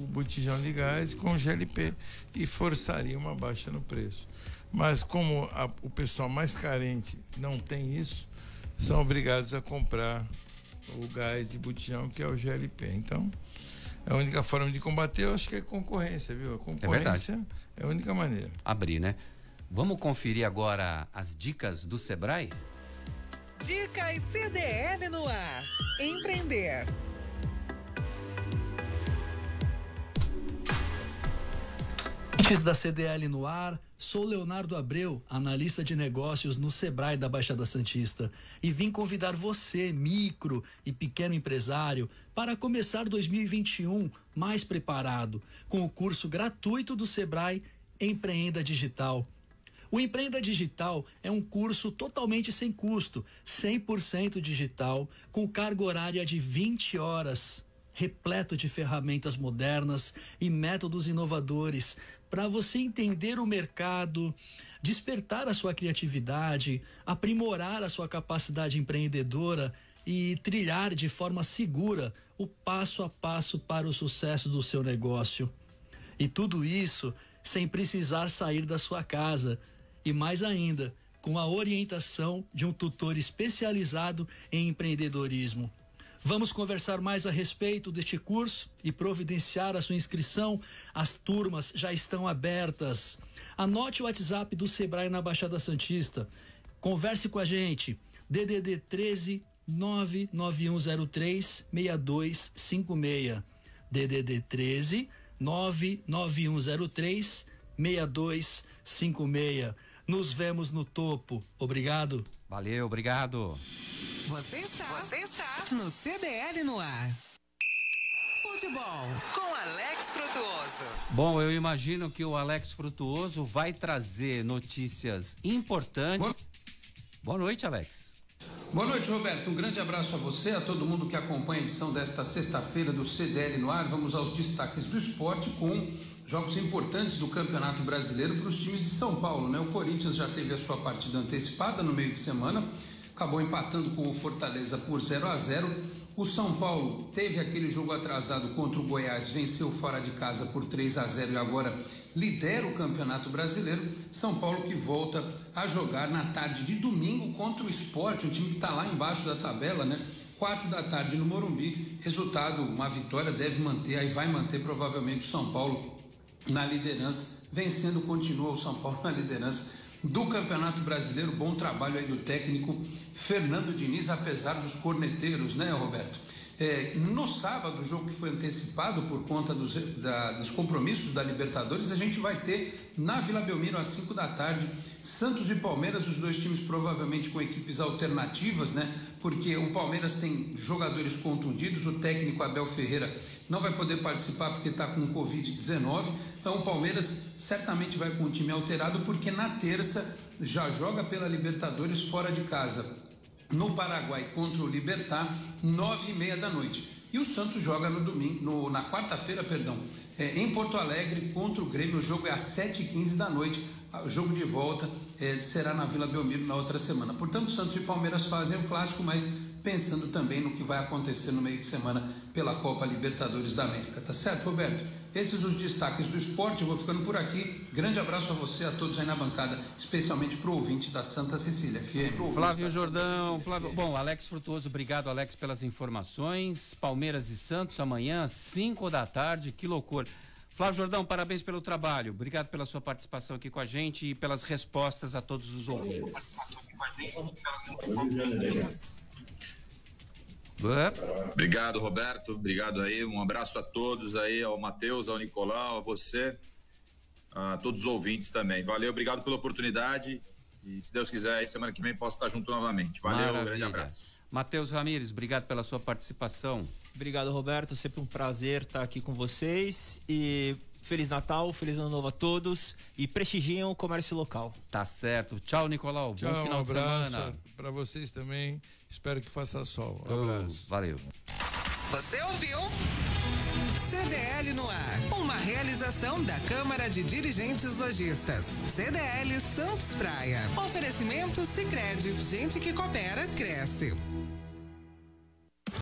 o botijão de gás, com o GLP e forçaria uma baixa no preço. Mas como a- o pessoal mais carente não tem isso, são obrigados a comprar o gás de botijão que é o GLP. Então, a única forma de combater, eu acho que é concorrência, viu? A concorrência é a única maneira. Abrir, né? Vamos conferir agora as dicas do Sebrae? Dicas CDL no ar. Empreender. Antes da CDL no ar, Sou Leonardo Abreu, analista de negócios no Sebrae da Baixada Santista, e vim convidar você, micro e pequeno empresário, para começar 2021 mais preparado, com o curso gratuito do Sebrae Empreenda Digital. O Empreenda Digital é um curso totalmente sem custo, 100% digital, com carga horária de 20 horas, repleto de ferramentas modernas e métodos inovadores para você entender o mercado, despertar a sua criatividade, aprimorar a sua capacidade empreendedora e trilhar de forma segura o passo a passo para o sucesso do seu negócio. E tudo isso sem precisar sair da sua casa e mais ainda, com a orientação de um tutor especializado em empreendedorismo. Vamos conversar mais a respeito deste curso e providenciar a sua inscrição. As turmas já estão abertas. Anote o WhatsApp do Sebrae na Baixada Santista. Converse com a gente. DDD 13 99103 6256. DDD 13 99103 6256. Nos vemos no topo. Obrigado. Valeu, obrigado. Você está, você está no CDL no ar. Futebol com Alex Frutuoso. Bom, eu imagino que o Alex Frutuoso vai trazer notícias importantes. Boa noite, Alex. Boa noite, Roberto. Um grande abraço a você, a todo mundo que acompanha a edição desta sexta-feira do CDL no ar. Vamos aos destaques do esporte com jogos importantes do Campeonato Brasileiro para os times de São Paulo, né? O Corinthians já teve a sua partida antecipada no meio de semana, acabou empatando com o Fortaleza por 0 a 0. O São Paulo teve aquele jogo atrasado contra o Goiás, venceu fora de casa por 3 a 0 e agora lidera o Campeonato Brasileiro. São Paulo que volta a jogar na tarde de domingo contra o Esporte, um time que está lá embaixo da tabela, né? Quatro da tarde no Morumbi. Resultado, uma vitória deve manter, aí vai manter provavelmente o São Paulo na liderança, vencendo continua o São Paulo na liderança do Campeonato Brasileiro. Bom trabalho aí do técnico Fernando Diniz, apesar dos corneteiros, né, Roberto? É, no sábado, o jogo que foi antecipado por conta dos, da, dos compromissos da Libertadores, a gente vai ter na Vila Belmiro às 5 da tarde Santos e Palmeiras, os dois times provavelmente com equipes alternativas, né? Porque o Palmeiras tem jogadores contundidos, o técnico Abel Ferreira não vai poder participar porque está com Covid-19. Então o Palmeiras certamente vai com o time alterado, porque na terça já joga pela Libertadores fora de casa no Paraguai contra o Libertar, nove e meia da noite. E o Santos joga no domingo, no, na quarta-feira, perdão, é, em Porto Alegre contra o Grêmio. O jogo é às sete e quinze da noite. O jogo de volta é, será na Vila Belmiro na outra semana. Portanto, Santos e Palmeiras fazem o clássico, mas pensando também no que vai acontecer no meio de semana pela Copa Libertadores da América. Tá certo, Roberto? Esses os destaques do esporte. Eu vou ficando por aqui. Grande abraço a você, a todos aí na bancada, especialmente para o ouvinte da Santa Cecília FM. Flávio Jordão, Flávio. Bom, Alex Frutuoso, obrigado, Alex, pelas informações. Palmeiras e Santos amanhã, 5 da tarde. Que loucura. Flávio Jordão, parabéns pelo trabalho. Obrigado pela sua participação aqui com a gente e pelas respostas a todos os ouvintes. Obrigado, Roberto. Obrigado aí. Um abraço a todos aí, ao Matheus, ao Nicolau, a você, a todos os ouvintes também. Valeu, obrigado pela oportunidade. E se Deus quiser, aí semana que vem posso estar junto novamente. Valeu, Maravilha. um grande abraço. Matheus Ramires, obrigado pela sua participação. Obrigado, Roberto. Sempre um prazer estar aqui com vocês. E Feliz Natal, Feliz Ano Novo a todos. E prestigiem o comércio local. Tá certo. Tchau, Nicolau. Tchau, Bom final um de abraço semana. para vocês também. Espero que faça sol. Um Oh, abraço. valeu. Você ouviu? CDL no ar. Uma realização da Câmara de Dirigentes Lojistas. CDL Santos Praia. Oferecimento Sicredi. Gente que coopera cresce.